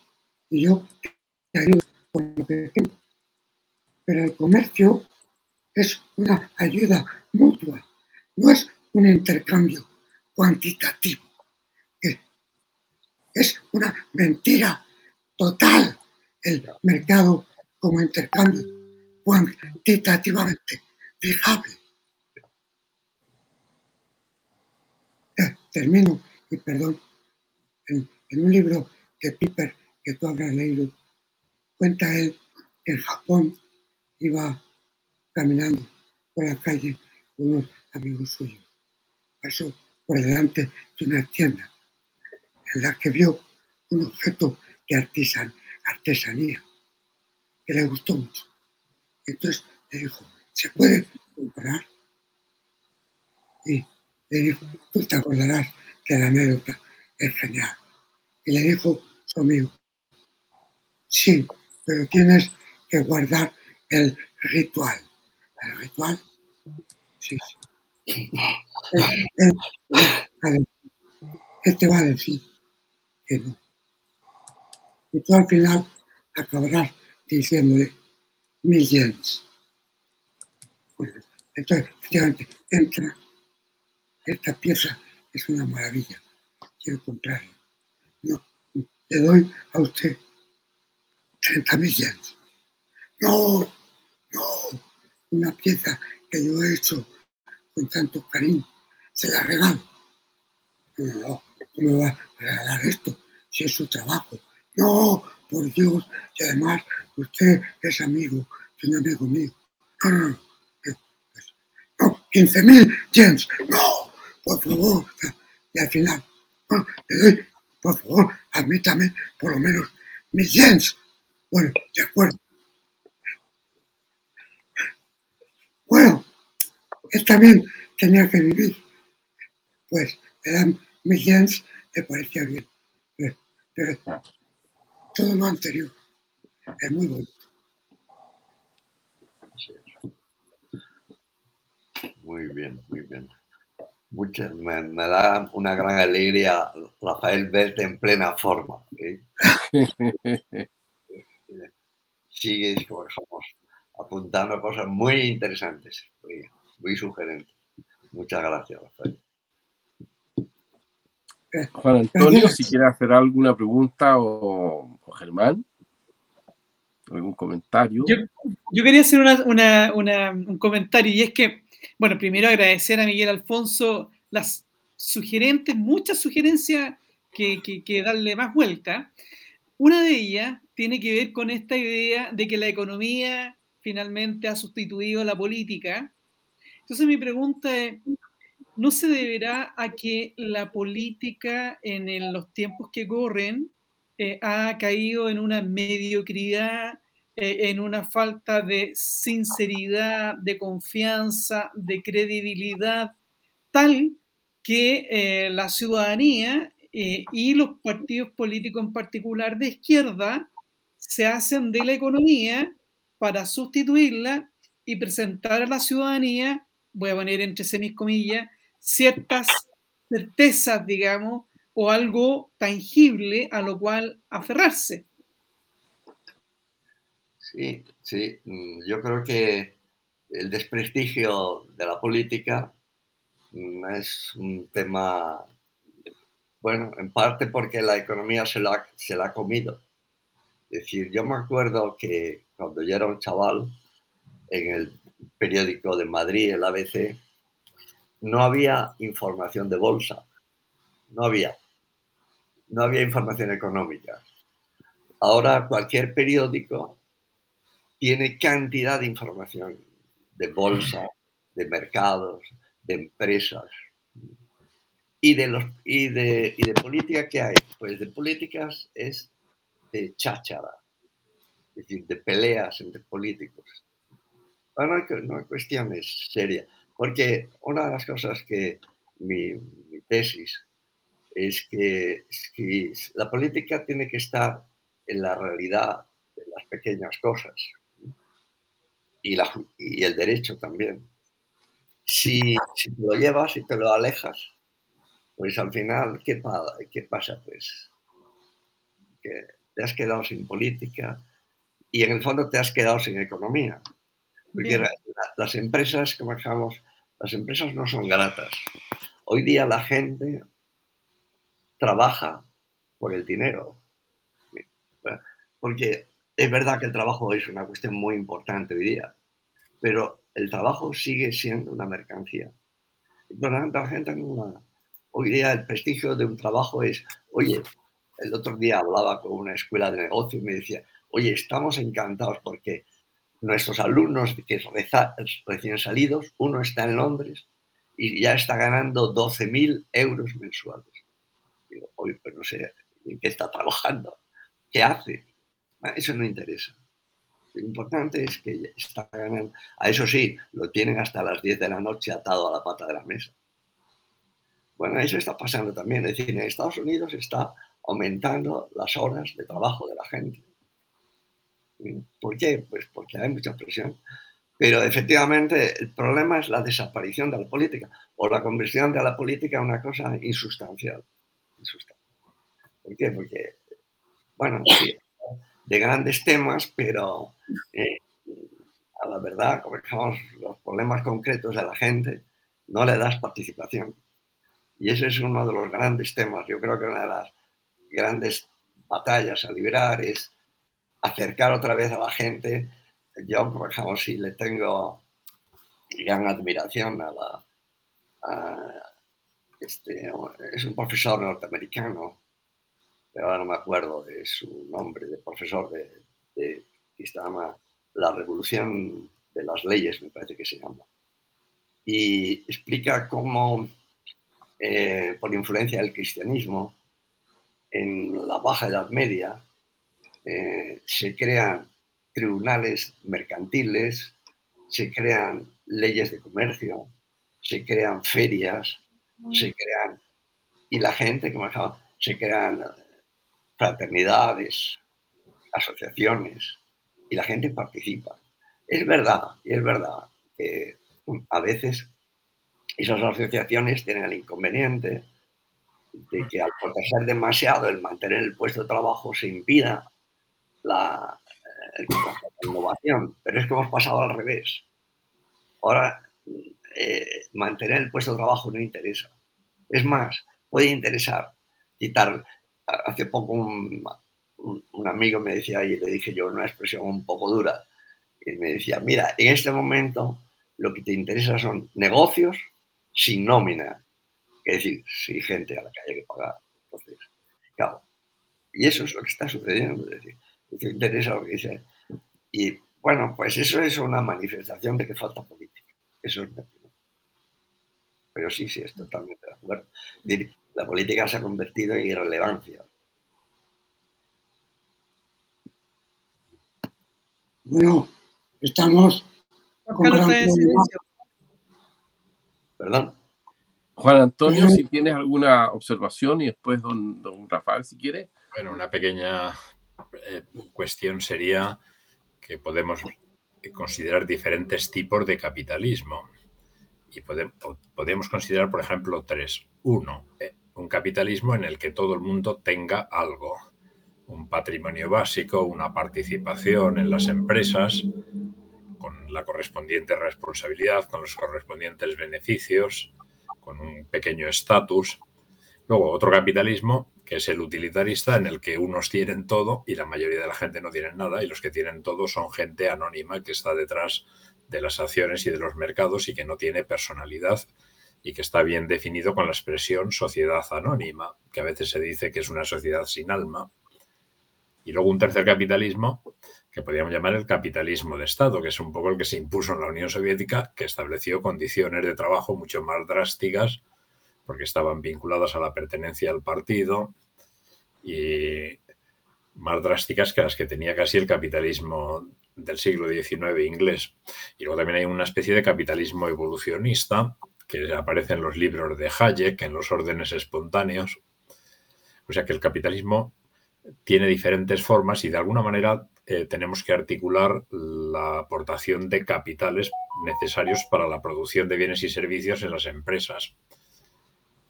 y yo te ayudo con lo que tengo. Pero el comercio es una ayuda mutua, no es un intercambio cuantitativo. Es una mentira total el mercado como intercambio cuantitativamente fijable. termino, y perdón, en, un libro que Piper, que tú habrás leído, cuenta él que en Japón iba caminando por la calle con unos amigos suyos. Pasó por delante de una tienda en la que vio un objeto de artesan, artesanía que le gustó mucho. Entonces le dijo, ¿se puede comprar? Y le dijo, tú te acordarás que la anécdota es genial. Y le dijo su amigo, Sí, pero tienes que guardar el ritual. El ritual, sí, sí. Él, te va a decir no. Y tú al final acabarás diciéndole mil yens. entonces, efectivamente, entra. Esta pieza es una maravilla. Quiero comprarla. No, le doy a usted 30 mil yens. No, no, una pieza que yo he hecho con tanto cariño, se la regalo. No, ¿cómo me va a regalar esto si es su trabajo? No, por Dios, y además usted es amigo de un amigo mío. No, no, no. No, 15 mil yens. No, por favor. Y al final, no, le doy, por favor, admítame por lo menos mil yens. Bueno, de acuerdo. Bueno, él también tenía que vivir. Pues mil yens, le parecía bien. Pero, todo lo anterior es muy bonito. Muy bien, muy bien. Mucha, me, da una gran alegría, Rafael, verte en plena forma. ¿eh? Sigues, apuntando cosas muy interesantes, muy, sugerentes. Muchas gracias, Rafael. Juan Antonio, si quiere hacer alguna pregunta o, Germán, algún comentario. Yo, quería hacer un comentario y es que, bueno, primero agradecer a Miguel Alfonso las sugerentes, muchas sugerencias que, que darle más vuelta. Una de ellas tiene que ver con esta idea de que la economía finalmente ha sustituido a la política. Entonces mi pregunta es, ¿no se deberá a que la política en los tiempos que corren eh, ha caído en una mediocridad, eh, en una falta de sinceridad, de confianza, de credibilidad, tal que eh, la ciudadanía y los partidos políticos en particular de izquierda se hacen de la economía para sustituirla y presentar a la ciudadanía, voy a poner entre comillas, ciertas certezas, digamos, o algo tangible a lo cual aferrarse. Sí, sí, mm, yo creo que el desprestigio de la política mm, es un tema, bueno, en parte porque la economía se la, se la ha comido. Es decir, yo me acuerdo que cuando yo era un chaval, en el periódico de Madrid, el ABC, no había información de bolsa, no había, no había información económica. Ahora cualquier periódico tiene cantidad de información de bolsa, de mercados, de empresas. ¿Y de, los, y política qué hay? Pues de políticas es de cháchara, es decir, de peleas entre políticos. no hay, no hay cuestiones serias. Porque una de las cosas que mi, tesis es que, la política tiene que estar en la realidad de las pequeñas cosas y, la, y el derecho también. Si, si, te lo llevas y te lo alejas, pues al final, ¿qué, qué pasa? Pues que te has quedado sin política y en el fondo te has quedado sin economía. Porque las empresas, como dejamos, las empresas no son gratas. Hoy día la gente trabaja por el dinero. Porque es verdad que el trabajo es una cuestión muy importante hoy día, pero el trabajo sigue siendo una mercancía. por lo tanto, la gente Hoy día el prestigio de un trabajo es, oye, el otro día hablaba con una escuela de negocio y me decía, oye, estamos encantados porque nuestros alumnos que recién salidos, uno está en Londres y ya está ganando 12.000 euros mensuales. Digo, oye, pues no sé en qué está trabajando, qué hace. Ah, eso no interesa. Lo importante es que está ganando. A eso sí, lo tienen hasta las 10 de la noche atado a la pata de la mesa. Bueno, eso está pasando también. Es decir, en Estados Unidos está aumentando las horas de trabajo de la gente ¿Por qué? Pues porque hay mucha presión. Pero efectivamente el problema es la desaparición de la política o la conversión de la política en una cosa insustancial. ¿Por qué? Porque, bueno, de grandes temas, pero eh, a la verdad, como los problemas concretos de la gente, no le das participación. Y ese es uno de los grandes temas. Yo creo que una de las grandes batallas a liberar es acercar otra vez a la gente. Yo, por ejemplo, sí le tengo gran admiración a la... este, es un profesor norteamericano, pero ahora no me acuerdo de su nombre, de profesor de, que se llama La Revolución de las Leyes, me parece que se llama. Y explica cómo, eh, por influencia del cristianismo, en la Baja Edad Media, eh, se crean tribunales mercantiles, se crean leyes de comercio, se crean ferias, se crean, y la gente, como se crean fraternidades, asociaciones, y la gente participa. Es verdad, y es verdad que a veces esas asociaciones tienen el inconveniente de que al proteger demasiado el mantener el puesto de trabajo se impida la, eh, innovación, pero es que hemos pasado al revés. Ahora, eh, mantener el puesto de trabajo no interesa. Es más, puede interesar quitar. Hace poco un, amigo me decía, y le dije yo una expresión un poco dura, y me decía, mira, en este momento lo que te interesa son negocios sin nómina. Es decir, sin gente a la que haya que pagar. Entonces, claro, y eso es lo que está sucediendo. Es decir, te interesa lo que dice. Y bueno, pues eso es una manifestación de que falta política. Eso es Pero sí, sí, es totalmente de acuerdo. La política se ha convertido en irrelevancia. Bueno, estamos con Perdón. Juan Antonio, si tienes alguna observación y después don, don Rafael, si quiere. Bueno, una pequeña eh, cuestión sería que podemos considerar diferentes tipos de capitalismo. Y podemos, considerar, por ejemplo, tres. Uno, eh, un capitalismo en el que todo el mundo tenga algo, un patrimonio básico, una participación en las empresas, con la correspondiente responsabilidad, con los correspondientes beneficios, con un pequeño estatus. Luego, otro capitalismo que es el utilitarista en el que unos tienen todo y la mayoría de la gente no tiene nada y los que tienen todo son gente anónima que está detrás de las acciones y de los mercados y que no tiene personalidad y que está bien definido con la expresión sociedad anónima, que a veces se dice que es una sociedad sin alma. Y luego un tercer capitalismo que podríamos llamar el capitalismo de Estado, que es un poco el que se impuso en la Unión Soviética, que estableció condiciones de trabajo mucho más drásticas porque estaban vinculadas a la pertenencia al partido y más drásticas que las que tenía casi el capitalismo del siglo XIX inglés. Y luego también hay una especie de capitalismo evolucionista que aparece en los libros de Hayek, en los órdenes espontáneos. O sea que el capitalismo tiene diferentes formas y de alguna manera eh, tenemos que articular la aportación de capitales necesarios para la producción de bienes y servicios en las empresas.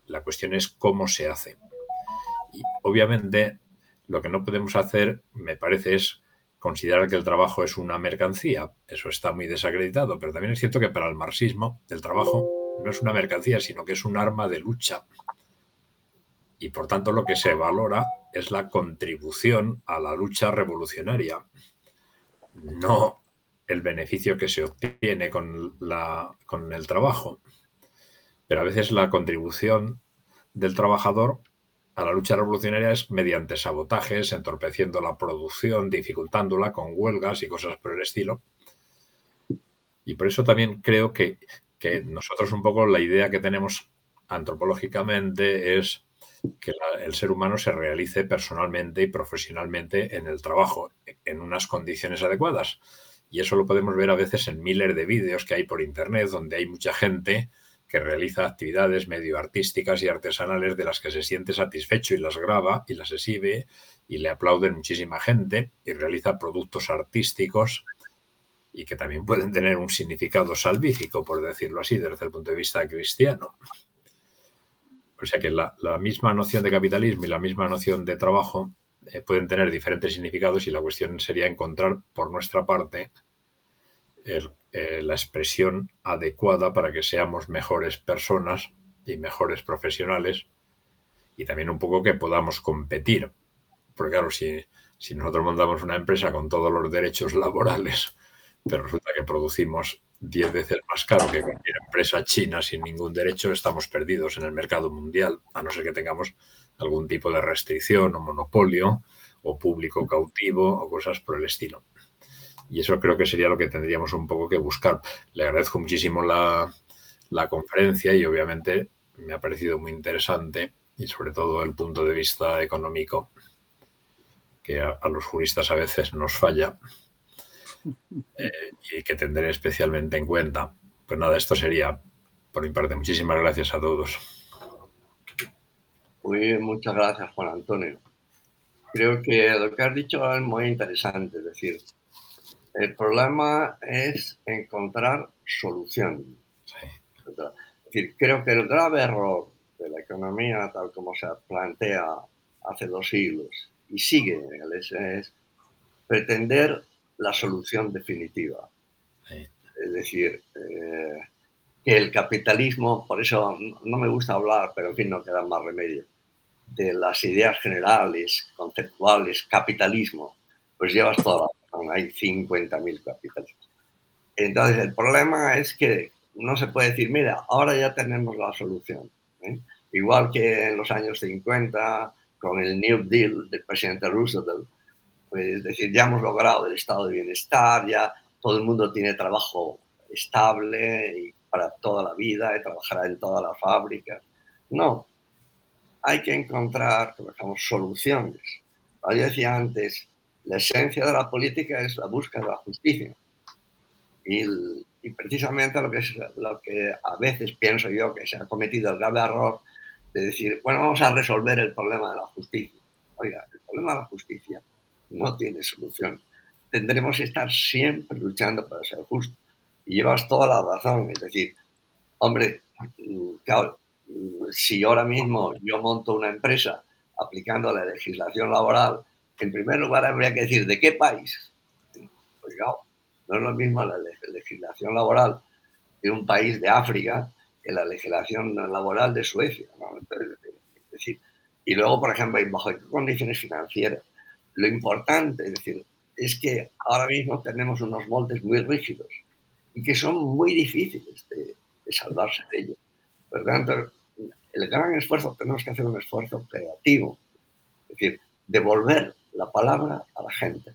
La cuestión es cómo se hace. Y obviamente lo que no podemos hacer, me parece, es considerar que el trabajo es una mercancía. Eso está muy desacreditado, pero también es cierto que para el marxismo el trabajo no es una mercancía, sino que es un arma de lucha. Y por tanto lo que se valora es la contribución a la lucha revolucionaria, no el beneficio que se obtiene con, con el trabajo pero a veces la contribución del trabajador a la lucha revolucionaria es mediante sabotajes, entorpeciendo la producción, dificultándola con huelgas y cosas por el estilo. Y por eso también creo que, nosotros un poco la idea que tenemos antropológicamente es que el ser humano se realice personalmente y profesionalmente en el trabajo, en unas condiciones adecuadas. Y eso lo podemos ver a veces en miles de vídeos que hay por internet, donde hay mucha gente que realiza actividades medio artísticas y artesanales de las que se siente satisfecho y las graba y las exhibe y le aplauden muchísima gente y realiza productos artísticos y que también pueden tener un significado salvífico, por decirlo así, desde el punto de vista cristiano. O sea que la, misma noción de capitalismo y la misma noción de trabajo eh, pueden tener diferentes significados y la cuestión sería encontrar por nuestra parte eh, la expresión adecuada para que seamos mejores personas y mejores profesionales y también un poco que podamos competir. Porque claro, si, si nosotros montamos una empresa con todos los derechos laborales, pero resulta que producimos 10 veces más caro que cualquier empresa china sin ningún derecho, estamos perdidos en el mercado mundial, a no ser que tengamos algún tipo de restricción o monopolio o público cautivo o cosas por el estilo. Y eso creo que sería lo que tendríamos un poco que buscar. Le agradezco muchísimo la, conferencia y obviamente me ha parecido muy interesante y sobre todo el punto de vista económico, que a los juristas a veces nos falla eh, y que tendré especialmente en cuenta. Pues nada, esto sería por mi parte. Muchísimas gracias a todos. Muy bien, muchas gracias, Juan Antonio. Creo que lo que has dicho es muy interesante. Es decir, el problema es encontrar solución. Es decir, creo que el grave error de la economía, tal como se plantea hace dos siglos y sigue es pretender la solución definitiva. Es decir, eh, que el capitalismo, por eso no me gusta hablar, pero en fin, no queda más remedio, de las ideas generales, conceptuales, capitalismo, pues llevas toda la hay 50.000 capitalismos. Entonces, el problema es que no se puede decir, mira, ahora ya tenemos la solución. ¿eh? Igual que en los años 50, con el New Deal del presidente Roosevelt, pues, es decir, ya hemos logrado el estado de bienestar, ya todo el mundo tiene trabajo estable y para toda la vida y trabajará en todas las fábricas. No, hay que encontrar, digamos, soluciones. Yo decía antes, la esencia de la política es la búsqueda de la justicia. Y, y, precisamente lo que, es, lo que a veces pienso yo que se ha cometido el grave error de decir, bueno, vamos a resolver el problema de la justicia. Oiga, el problema de la justicia no tiene solución. Tendremos que estar siempre luchando para ser justo. Y llevas toda la razón. Es decir, hombre, claro, si ahora mismo yo monto una empresa aplicando la legislación laboral, en primer lugar habría que decir de qué país. Pues no es lo mismo la legislación laboral de un país de África que la legislación laboral de Suecia. es decir, y luego, por ejemplo, bajo qué condiciones financieras lo importante, es decir, es que ahora mismo tenemos unos moldes muy rígidos y que son muy difíciles de, salvarse de ellos. Por tanto, el gran esfuerzo, tenemos que hacer un esfuerzo creativo, es decir, devolver la palabra a la gente.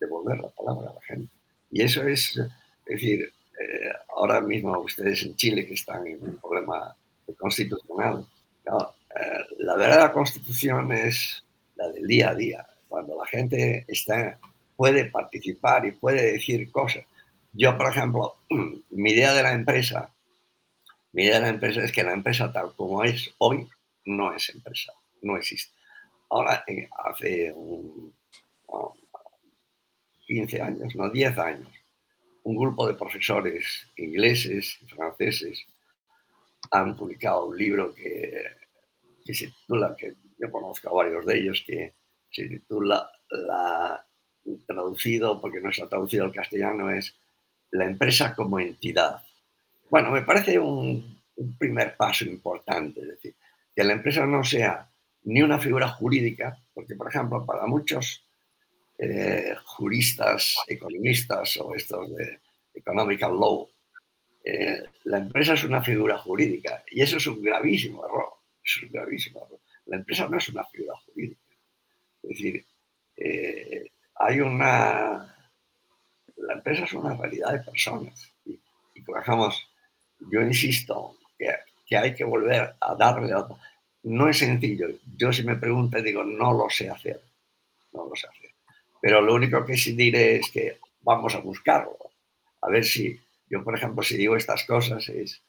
Devolver la palabra a la gente. Y eso es, es decir, eh, ahora mismo ustedes en Chile que están en un problema constitucional, eh, la verdadera constitución es la del día a día, cuando la gente está, puede participar y puede decir cosas. Yo, por ejemplo, mi idea de la empresa, mi idea de la empresa es que la empresa tal como es hoy no es empresa, no existe. Ahora, eh, hace 15 años, no 10 años, un grupo de profesores ingleses y franceses han publicado un libro que se titula, que yo conozco a varios de ellos, que se titula, la, traducido, porque no está traducido al castellano, es La empresa como entidad. Bueno, me parece un, primer paso importante, es decir, que la empresa no sea ni una figura jurídica, porque, por ejemplo, para muchos eh, juristas, economistas o estos de economical law, eh, la empresa es una figura jurídica y eso es un gravísimo error es gravísimo. La empresa no es una figura jurídica. Es decir, eh, hay una... La empresa es una realidad de personas. Y, y trabajamos, yo insisto que, hay que volver a darle... No es sencillo. Yo si me preguntan digo, no lo sé hacer. No lo sé hacer. Pero lo único que sí diré es que vamos a buscarlo. A ver si Yo, por ejemplo, si digo estas cosas es,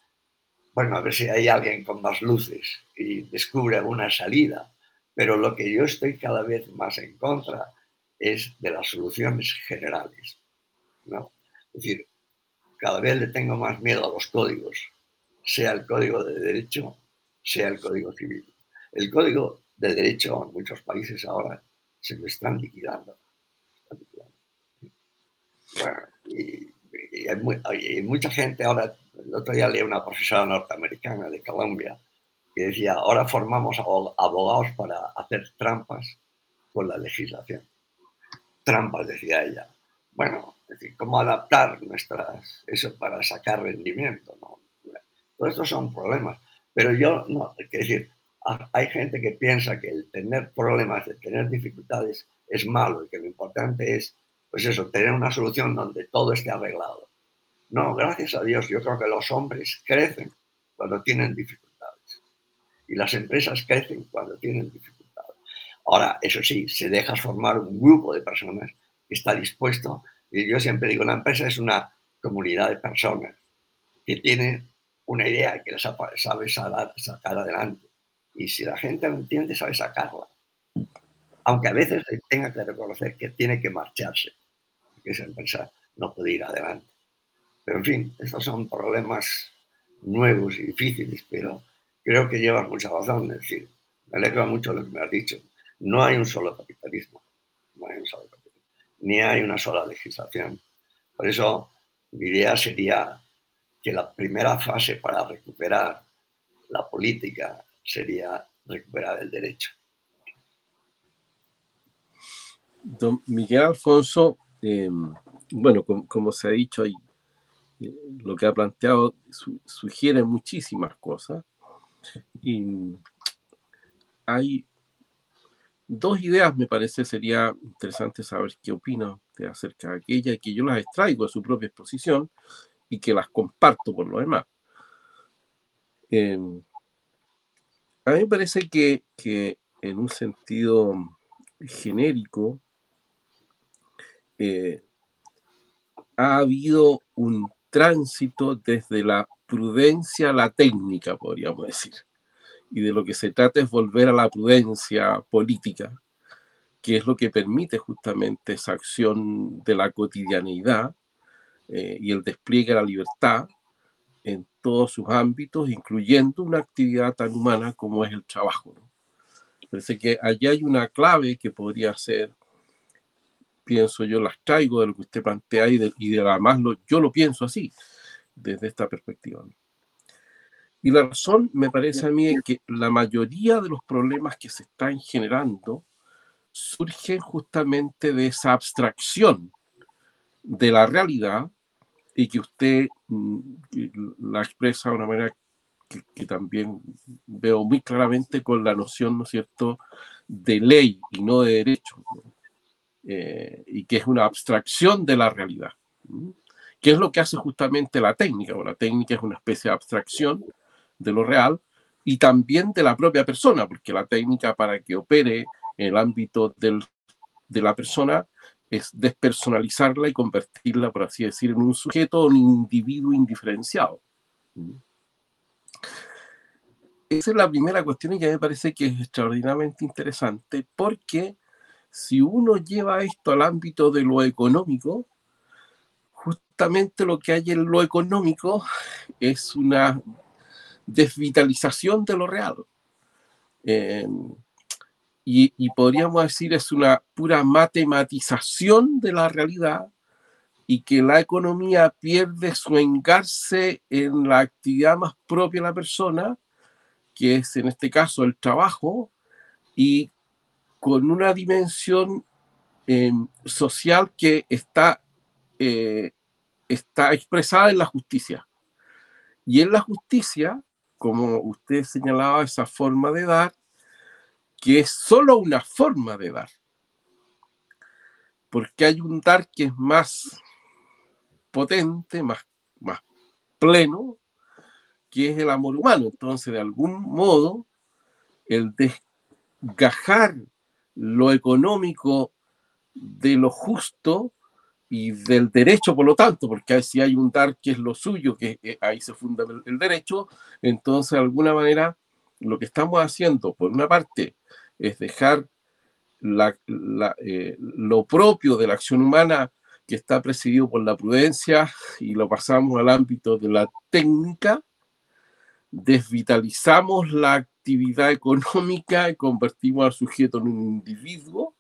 bueno, a ver si hay alguien con más luces y descubre alguna salida, pero lo que yo estoy cada vez más en contra es de las soluciones generales. ¿no? Es decir, cada vez le tengo más miedo a los códigos, sea el código de derecho, sea el código civil. El código de derecho en muchos países ahora se lo están liquidando. y, hay, mucha gente ahora, el otro día leí una profesora norteamericana de Colombia que decía, ahora formamos abogados para hacer trampas con la legislación. Trampas, decía ella. Bueno, es decir, cómo adaptar nuestras, eso para sacar rendimiento. ¿no? Todos estos son problemas. Pero yo, no, es decir, hay gente que piensa que el tener problemas, el tener dificultades es malo y que lo importante es, pues eso, tener una solución donde todo esté arreglado. No, gracias a Dios, yo creo que los hombres crecen cuando tienen dificultades y las empresas crecen cuando tienen dificultades. Ahora, eso sí, se deja formar un grupo de personas que está dispuesto, y yo siempre digo, la empresa es una comunidad de personas que tienen una idea que sabe sacar adelante y si la gente lo entiende, sabe sacarla. Aunque a veces tenga que reconocer que tiene que marcharse, que esa empresa no puede ir adelante. Pero en fin, estos son problemas nuevos y difíciles, pero creo que llevas mucha razón. Es decir, me alegra mucho lo que me has dicho. No hay un solo capitalismo, no hay un solo capitalismo, ni hay una sola legislación. Por eso mi idea sería que la primera fase para recuperar la política sería recuperar el derecho. Don Miguel Alfonso, em, bueno, como, se ha dicho eh, lo que ha planteado sugiere muchísimas cosas. Y hay dos ideas, me parece, sería interesante saber qué opina usted acerca de aquella, que yo las extraigo de su propia exposición y que las comparto por lo demás. Em, a mí me parece que, en un sentido genérico eh, ha habido un tránsito desde la prudencia a la técnica, podríamos decir. Y de lo que se trata es volver a la prudencia política, que es lo que permite justamente esa acción de la cotidianeidad eh, y el despliegue de la libertad en todos sus ámbitos, incluyendo una actividad tan humana como es el trabajo. Parece que allí hay una clave que podría ser, pienso yo, las traigo de lo que usted plantea y, de, y además lo, yo lo pienso así, desde esta perspectiva. Y la razón, me parece a mí, es que la mayoría de los problemas que se están generando surgen justamente de esa abstracción de la realidad y que usted mm, la expresa de una manera que, también veo muy claramente con la noción, ¿no es cierto?, de ley y no de derecho, eh, y que es una abstracción de la realidad, que es lo que hace justamente la técnica, o la técnica es una especie de abstracción de lo real y también de la propia persona, porque la técnica para que opere en el ámbito del, de la persona es despersonalizarla y convertirla, por así decir, en un sujeto o un individuo indiferenciado. Esa es la primera cuestión y que me parece que es extraordinariamente interesante porque si uno lleva esto al ámbito de lo económico, justamente lo que hay en lo económico es una desvitalización de lo real. Eh, y, podríamos decir es una pura matematización de la realidad y que la economía pierde su engarce en la actividad más propia de la persona, que es en este caso el trabajo, y con una dimensión em, social que está, eh, está expresada en la justicia. Y en la justicia, como usted señalaba, esa forma de dar, que es solo una forma de dar. Porque hay un dar que es más potente, más, más pleno, que es el amor humano. Entonces, de algún modo, el desgajar lo económico de lo justo y del derecho, por lo tanto, porque si hay un dar que es lo suyo, que ahí se funda el, derecho, entonces de alguna manera lo que estamos haciendo, por una parte, es dejar eh, lo propio de la acción humana que está presidido por la prudencia y lo pasamos al ámbito de la técnica, desvitalizamos la actividad económica y convertimos al sujeto en un individuo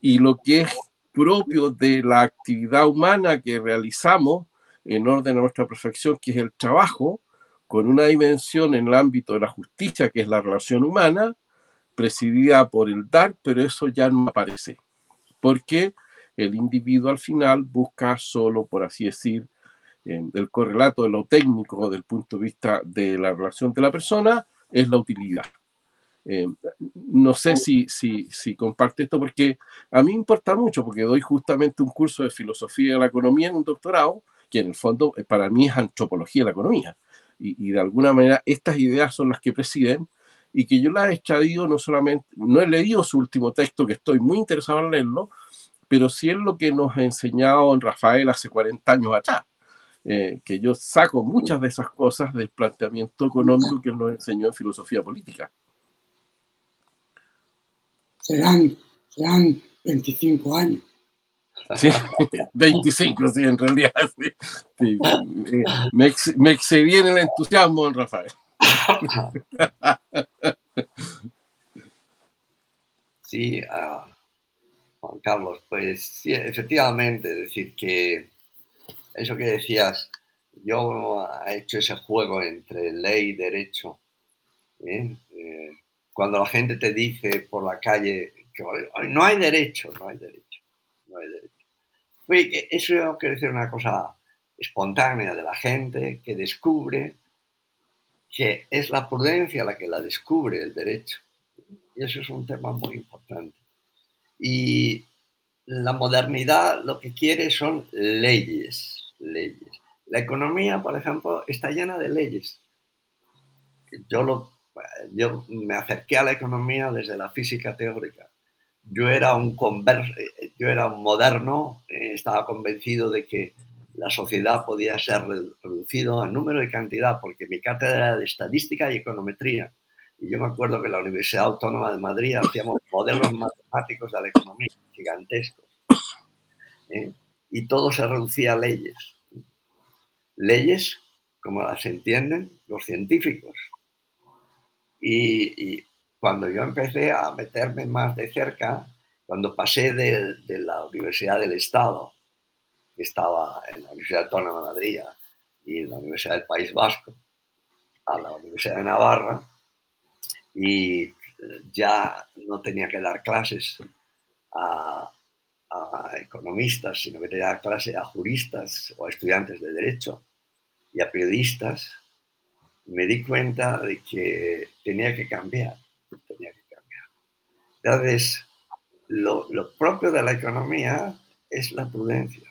y lo que es propio de la actividad humana que realizamos en orden a nuestra perfección, que es el trabajo, con una dimensión en el ámbito de la justicia, que es la relación humana, presidida por el dar, pero eso ya no aparece, porque el individuo al final busca solo, por así decir, el correlato de lo técnico del punto de vista de la relación de la persona, es la utilidad. Eh, no sé si, si, si, comparte esto porque a mí me importa mucho porque doy justamente un curso de filosofía de la economía en un doctorado que en el fondo eh, para mí es antropología de la economía y, y de alguna manera estas ideas son las que presiden y que yo las he extraído no solamente, no he leído su último texto que estoy muy interesado en leerlo, pero sí es lo que nos ha enseñado en Rafael hace 40 años atrás. Eh, que yo saco muchas de esas cosas del planteamiento económico que nos enseñó en filosofía política serán, serán 25 años. Sí, 25, sí, en realidad. Sí. Me, me, excedí en el entusiasmo, Rafael. Sí, uh, Juan Carlos, pues sí, efectivamente, decir, que eso que decías, yo he hecho ese juego entre ley y derecho. ¿eh? Eh, cuando la gente te dice por la calle que no hay derecho, no hay derecho, no derecho. Eso quiere decir una cosa espontánea de la gente que descubre que es la prudencia la que la descubre el derecho. Y eso es un tema muy importante. Y la modernidad lo que quiere son leyes, leyes. La economía, por ejemplo, está llena de leyes. Yo lo yo me acerqué a la economía desde la física teórica. Yo era un, yo era un moderno, eh, estaba convencido de que la sociedad podía ser reducido a número y cantidad, porque mi cátedra era de estadística y econometría. Y yo me acuerdo que en la Universidad Autónoma de Madrid hacíamos modelos matemáticos de la economía gigantescos. ¿eh? Y todo se reducía a leyes. Leyes como las entienden los científicos, y, cuando yo empecé a meterme más de cerca, cuando pasé de, la Universidad del Estado, que estaba en la Universidad Autónoma de Madrid y en la Universidad del País Vasco, a la Universidad de Navarra, y ya no tenía que dar clases a, a economistas, sino que tenía que dar clases a juristas o a estudiantes de derecho y a periodistas, me di cuenta de que tenía que cambiar, tenía que cambiar. Entonces, lo, propio de la economía es la prudencia.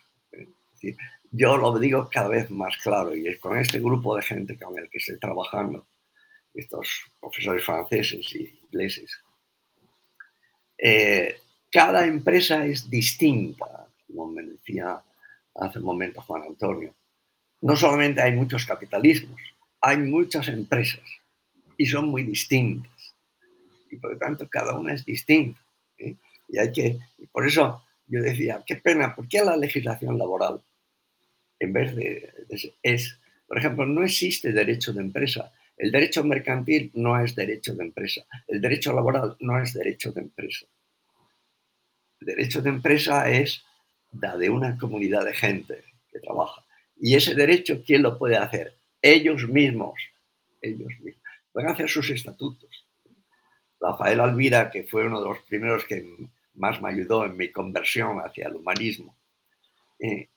yo lo digo cada vez más claro y es con este grupo de gente con el que estoy trabajando, estos profesores franceses y ingleses. Eh, cada empresa es distinta, como me decía hace un momento Juan Antonio. No solamente hay muchos capitalismos, hay muchas empresas y son muy distintas. Y por lo tanto, cada una es distinta. Y hay que, por eso yo decía, qué pena, ¿por qué la legislación laboral, en vez de, es, por ejemplo, no existe derecho de empresa. El derecho mercantil no es derecho de empresa. El derecho laboral no es derecho de empresa. El derecho de empresa es la de una comunidad de gente que trabaja. Y ese derecho, ¿quién lo puede hacer? ellos mismos, ellos mismos, van a hacer sus estatutos. Rafael Alvira, que fue uno de los primeros que más me ayudó en mi conversión hacia el humanismo, eh,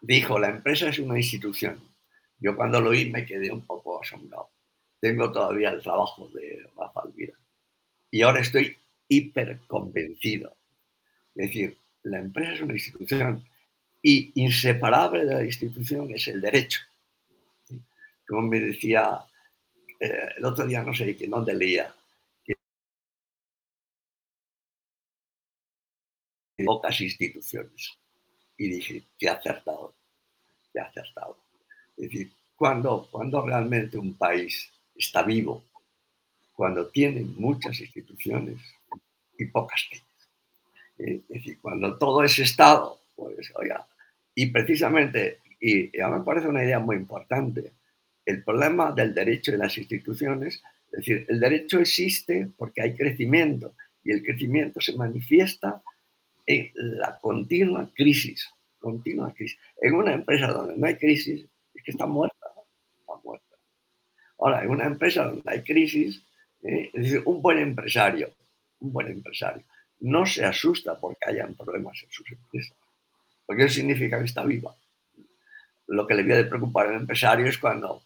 dijo, la empresa es una institución. Yo cuando lo oí me quedé un poco asombrado. Tengo todavía el trabajo de Rafael Alvira. Y ahora estoy hiper convencido. Es decir, la empresa es una institución y inseparable de la institución es el derecho como me decía eh, el otro día, no sé dónde leía, que pocas instituciones. y dije, qué acertado, qué acertado. Es decir, cuando, cuando realmente un país está vivo, cuando tiene muchas instituciones y pocas leyes. Eh, es decir, cuando todo es Estado, pues, oiga, y precisamente, y, a mí me parece una idea muy importante, el problema del derecho y las instituciones, es decir, el derecho existe porque hay crecimiento y el crecimiento se manifiesta en la continua crisis, continua crisis. En una empresa donde no hay crisis, es que está muerta, está muerta. Ahora, en una empresa donde hay crisis, eh, es decir, un buen empresario, un buen empresario, no se asusta porque hayan problemas en sus empresas, porque eso significa que está viva. Lo que le debe de preocupar al empresario es cuando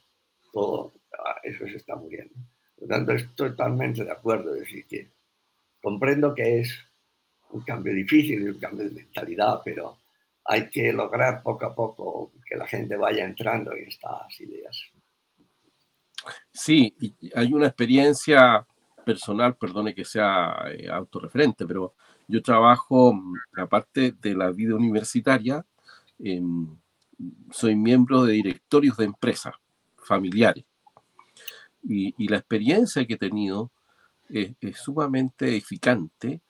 todo ah, eso se está muriendo. Por lo tanto, estoy totalmente de acuerdo, es decir, que comprendo que es un cambio difícil, un cambio de mentalidad, pero hay que lograr poco a poco que la gente vaya entrando en estas ideas. Sí, hay una experiencia personal, perdone que sea eh, autorreferente, pero yo trabajo, mm, aparte de la vida universitaria, em, soy miembro de directorios de empresas familiares. Y, la experiencia que he tenido es, sumamente edificante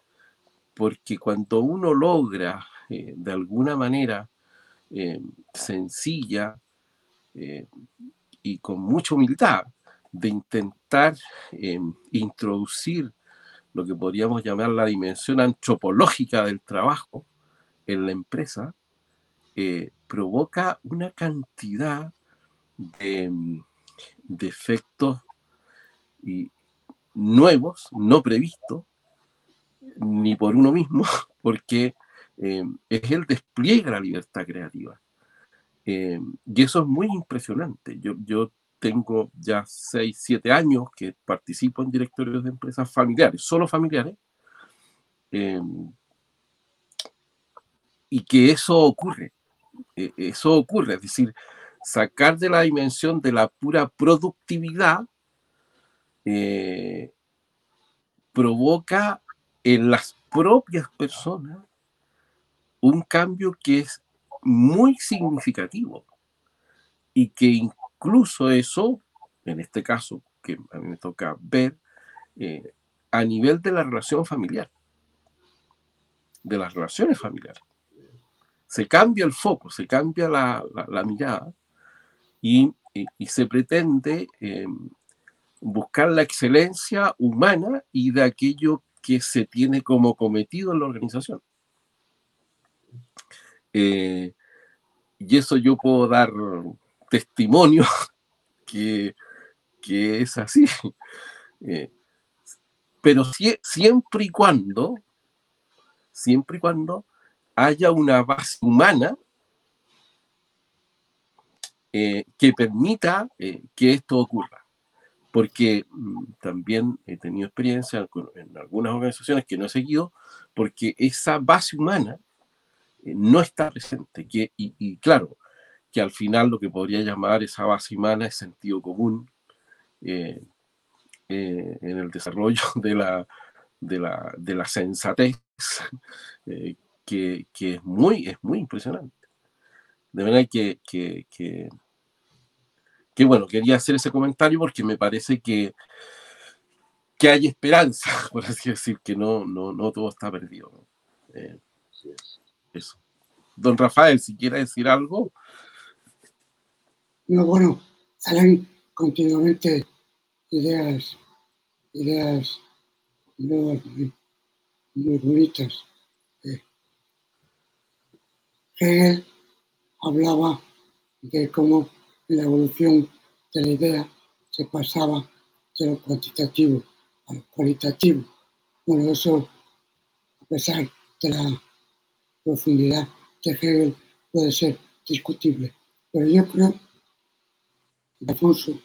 porque cuando uno logra eh, de alguna manera em, sencilla eh, y con mucha humildad de intentar introducir lo que podríamos llamar la dimensión antropológica del trabajo en la empresa, eh, provoca una cantidad de, em, efectos y nuevos, no previstos, ni por uno mismo, porque em, es el despliegue de la libertad creativa. y eso es muy impresionante. Yo, yo tengo ya 6, 7 años que participo en directorios de empresas familiares, solo familiares, em, y que eso ocurre, eso ocurre, es decir, sacar de la dimensión de la pura productividad eh, provoca en las propias personas un cambio que es muy significativo y que incluso eso, en este caso, que a mí me toca ver, eh, a nivel de la relación familiar, de las relaciones familiares. Se cambia el foco, se cambia la, mirada y, se pretende eh, buscar la excelencia humana y de aquello que se tiene como cometido en la organización. Eh, y eso yo puedo dar testimonio que, es así. Eh, pero siempre y cuando, siempre y cuando haya una base humana eh, que permita que esto ocurra. Porque mm, también he tenido experiencia en algunas organizaciones que no he seguido, porque esa base humana no está presente. Que, y, claro, que al final lo que podría llamar esa base humana es sentido común eh, eh, en el desarrollo de la, de la, de la sensatez, eh, que, que, es, muy, es muy impresionante. De verdad que, que, que, bueno, quería hacer ese comentario porque me parece que, que hay esperanza, por así decir, que no, no, no todo está perdido. eso. Don Rafael, si quiere decir algo. No, bueno, salen continuamente ideas, ideas nuevas, muy, bonitas. Eh, Hegel hablaba de cómo la evolución de la idea se pasaba de lo cuantitativo a lo cualitativo. Bueno, eso, a pesar de la profundidad de Hegel, puede ser discutible. Pero yo creo Alfonso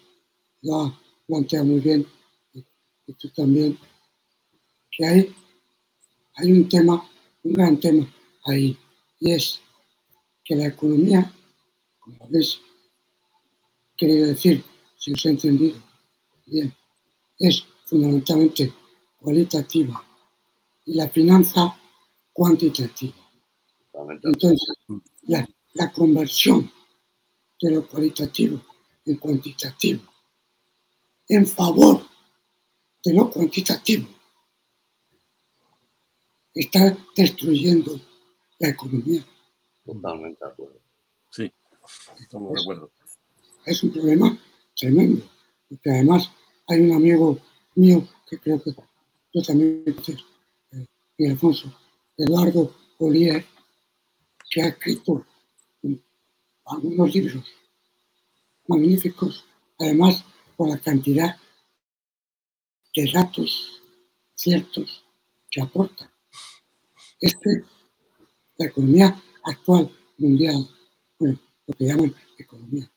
lo ha planteado muy bien, y tú también, que hay, hay un tema, un gran tema ahí, y es que la economía, como habéis querido decir, si os he entendido bien, es fundamentalmente cualitativa y la finanza cuantitativa. Entonces, la, la conversión de lo cualitativo en cuantitativo en favor de lo cuantitativo está destruyendo la economía. Totalmente de acuerdo. Sí, estamos de acuerdo. Es un problema tremendo, porque además hay un amigo mío que creo que yo también eh, Alfonso, Eduardo Olier, que ha escrito algunos libros magníficos, además por la cantidad de datos ciertos que aporta. Es que la economía actual mundial, bueno, lo que llaman economía,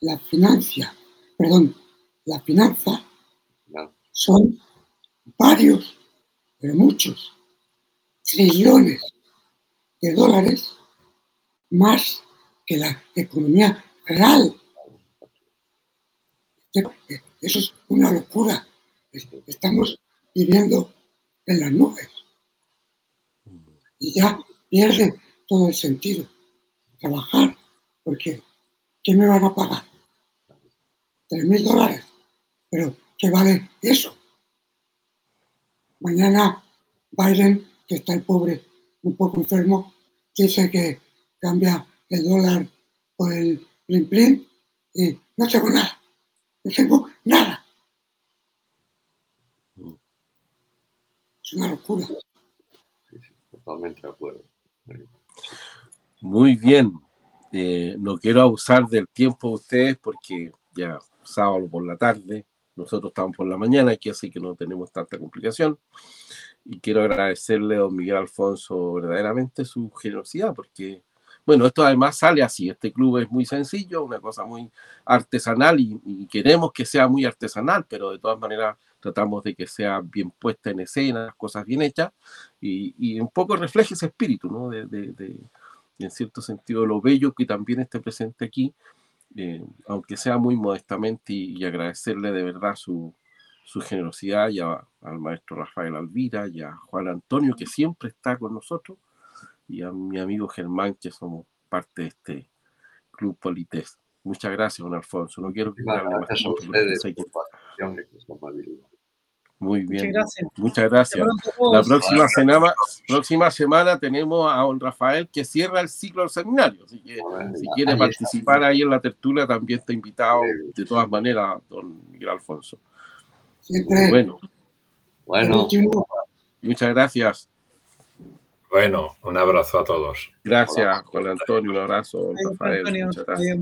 la financia, perdón, la finanza No, son varios, pero muchos, trillones de dólares más que la economía real. Eso es una locura. Es- Estamos viviendo en las nubes y ya pierde todo el sentido trabajar porque ¿qué me van a pagar? Tres mil dólares. Pero ¿qué vale eso? Mañana Biden, que está el pobre un poco enfermo, dice que cambia el dólar por el plin plin y no tengo nada. No tengo nada. Es una locura. totalmente de acuerdo. Muy bien. Eh, no quiero abusar del tiempo de ustedes porque ya sábado por la tarde, nosotros estamos por la mañana aquí, así que no tenemos tanta complicación. Y quiero agradecerle a don Miguel Alfonso verdaderamente su generosidad, porque, bueno, esto además sale así. Este club es muy sencillo, una cosa muy artesanal y, y queremos que sea muy artesanal, pero de todas maneras tratamos de que sea bien puesta en escena, las cosas bien hechas y, y un poco refleje ese espíritu, ¿no? De, de- de- en cierto sentido, lo bello que también esté presente aquí, eh, aunque sea muy modestamente, y, y agradecerle de verdad su, su generosidad y a- al maestro Rafael Alvira y a Juan Antonio, que siempre está con nosotros, y a mi amigo Germán, que somos parte de este Club Polités. Muchas gracias, don Alfonso. No quiero más gracias a ustedes que- y por su amabilidad. Muy Muchas bien. gracias. Muchas gracias. La próxima semana, próxima semana tenemos a don Rafael que cierra el ciclo del seminario. Así que Bueno, si ahí quiere está. participar ahí en la tertulia, también está invitado de todas maneras, don Miguel Alfonso. Siempre Bueno, Bueno, muchas gracias. Bueno, un abrazo a todos. Gracias, Juan Antonio. Un abrazo, Rafael. Antonio. Muchas gracias.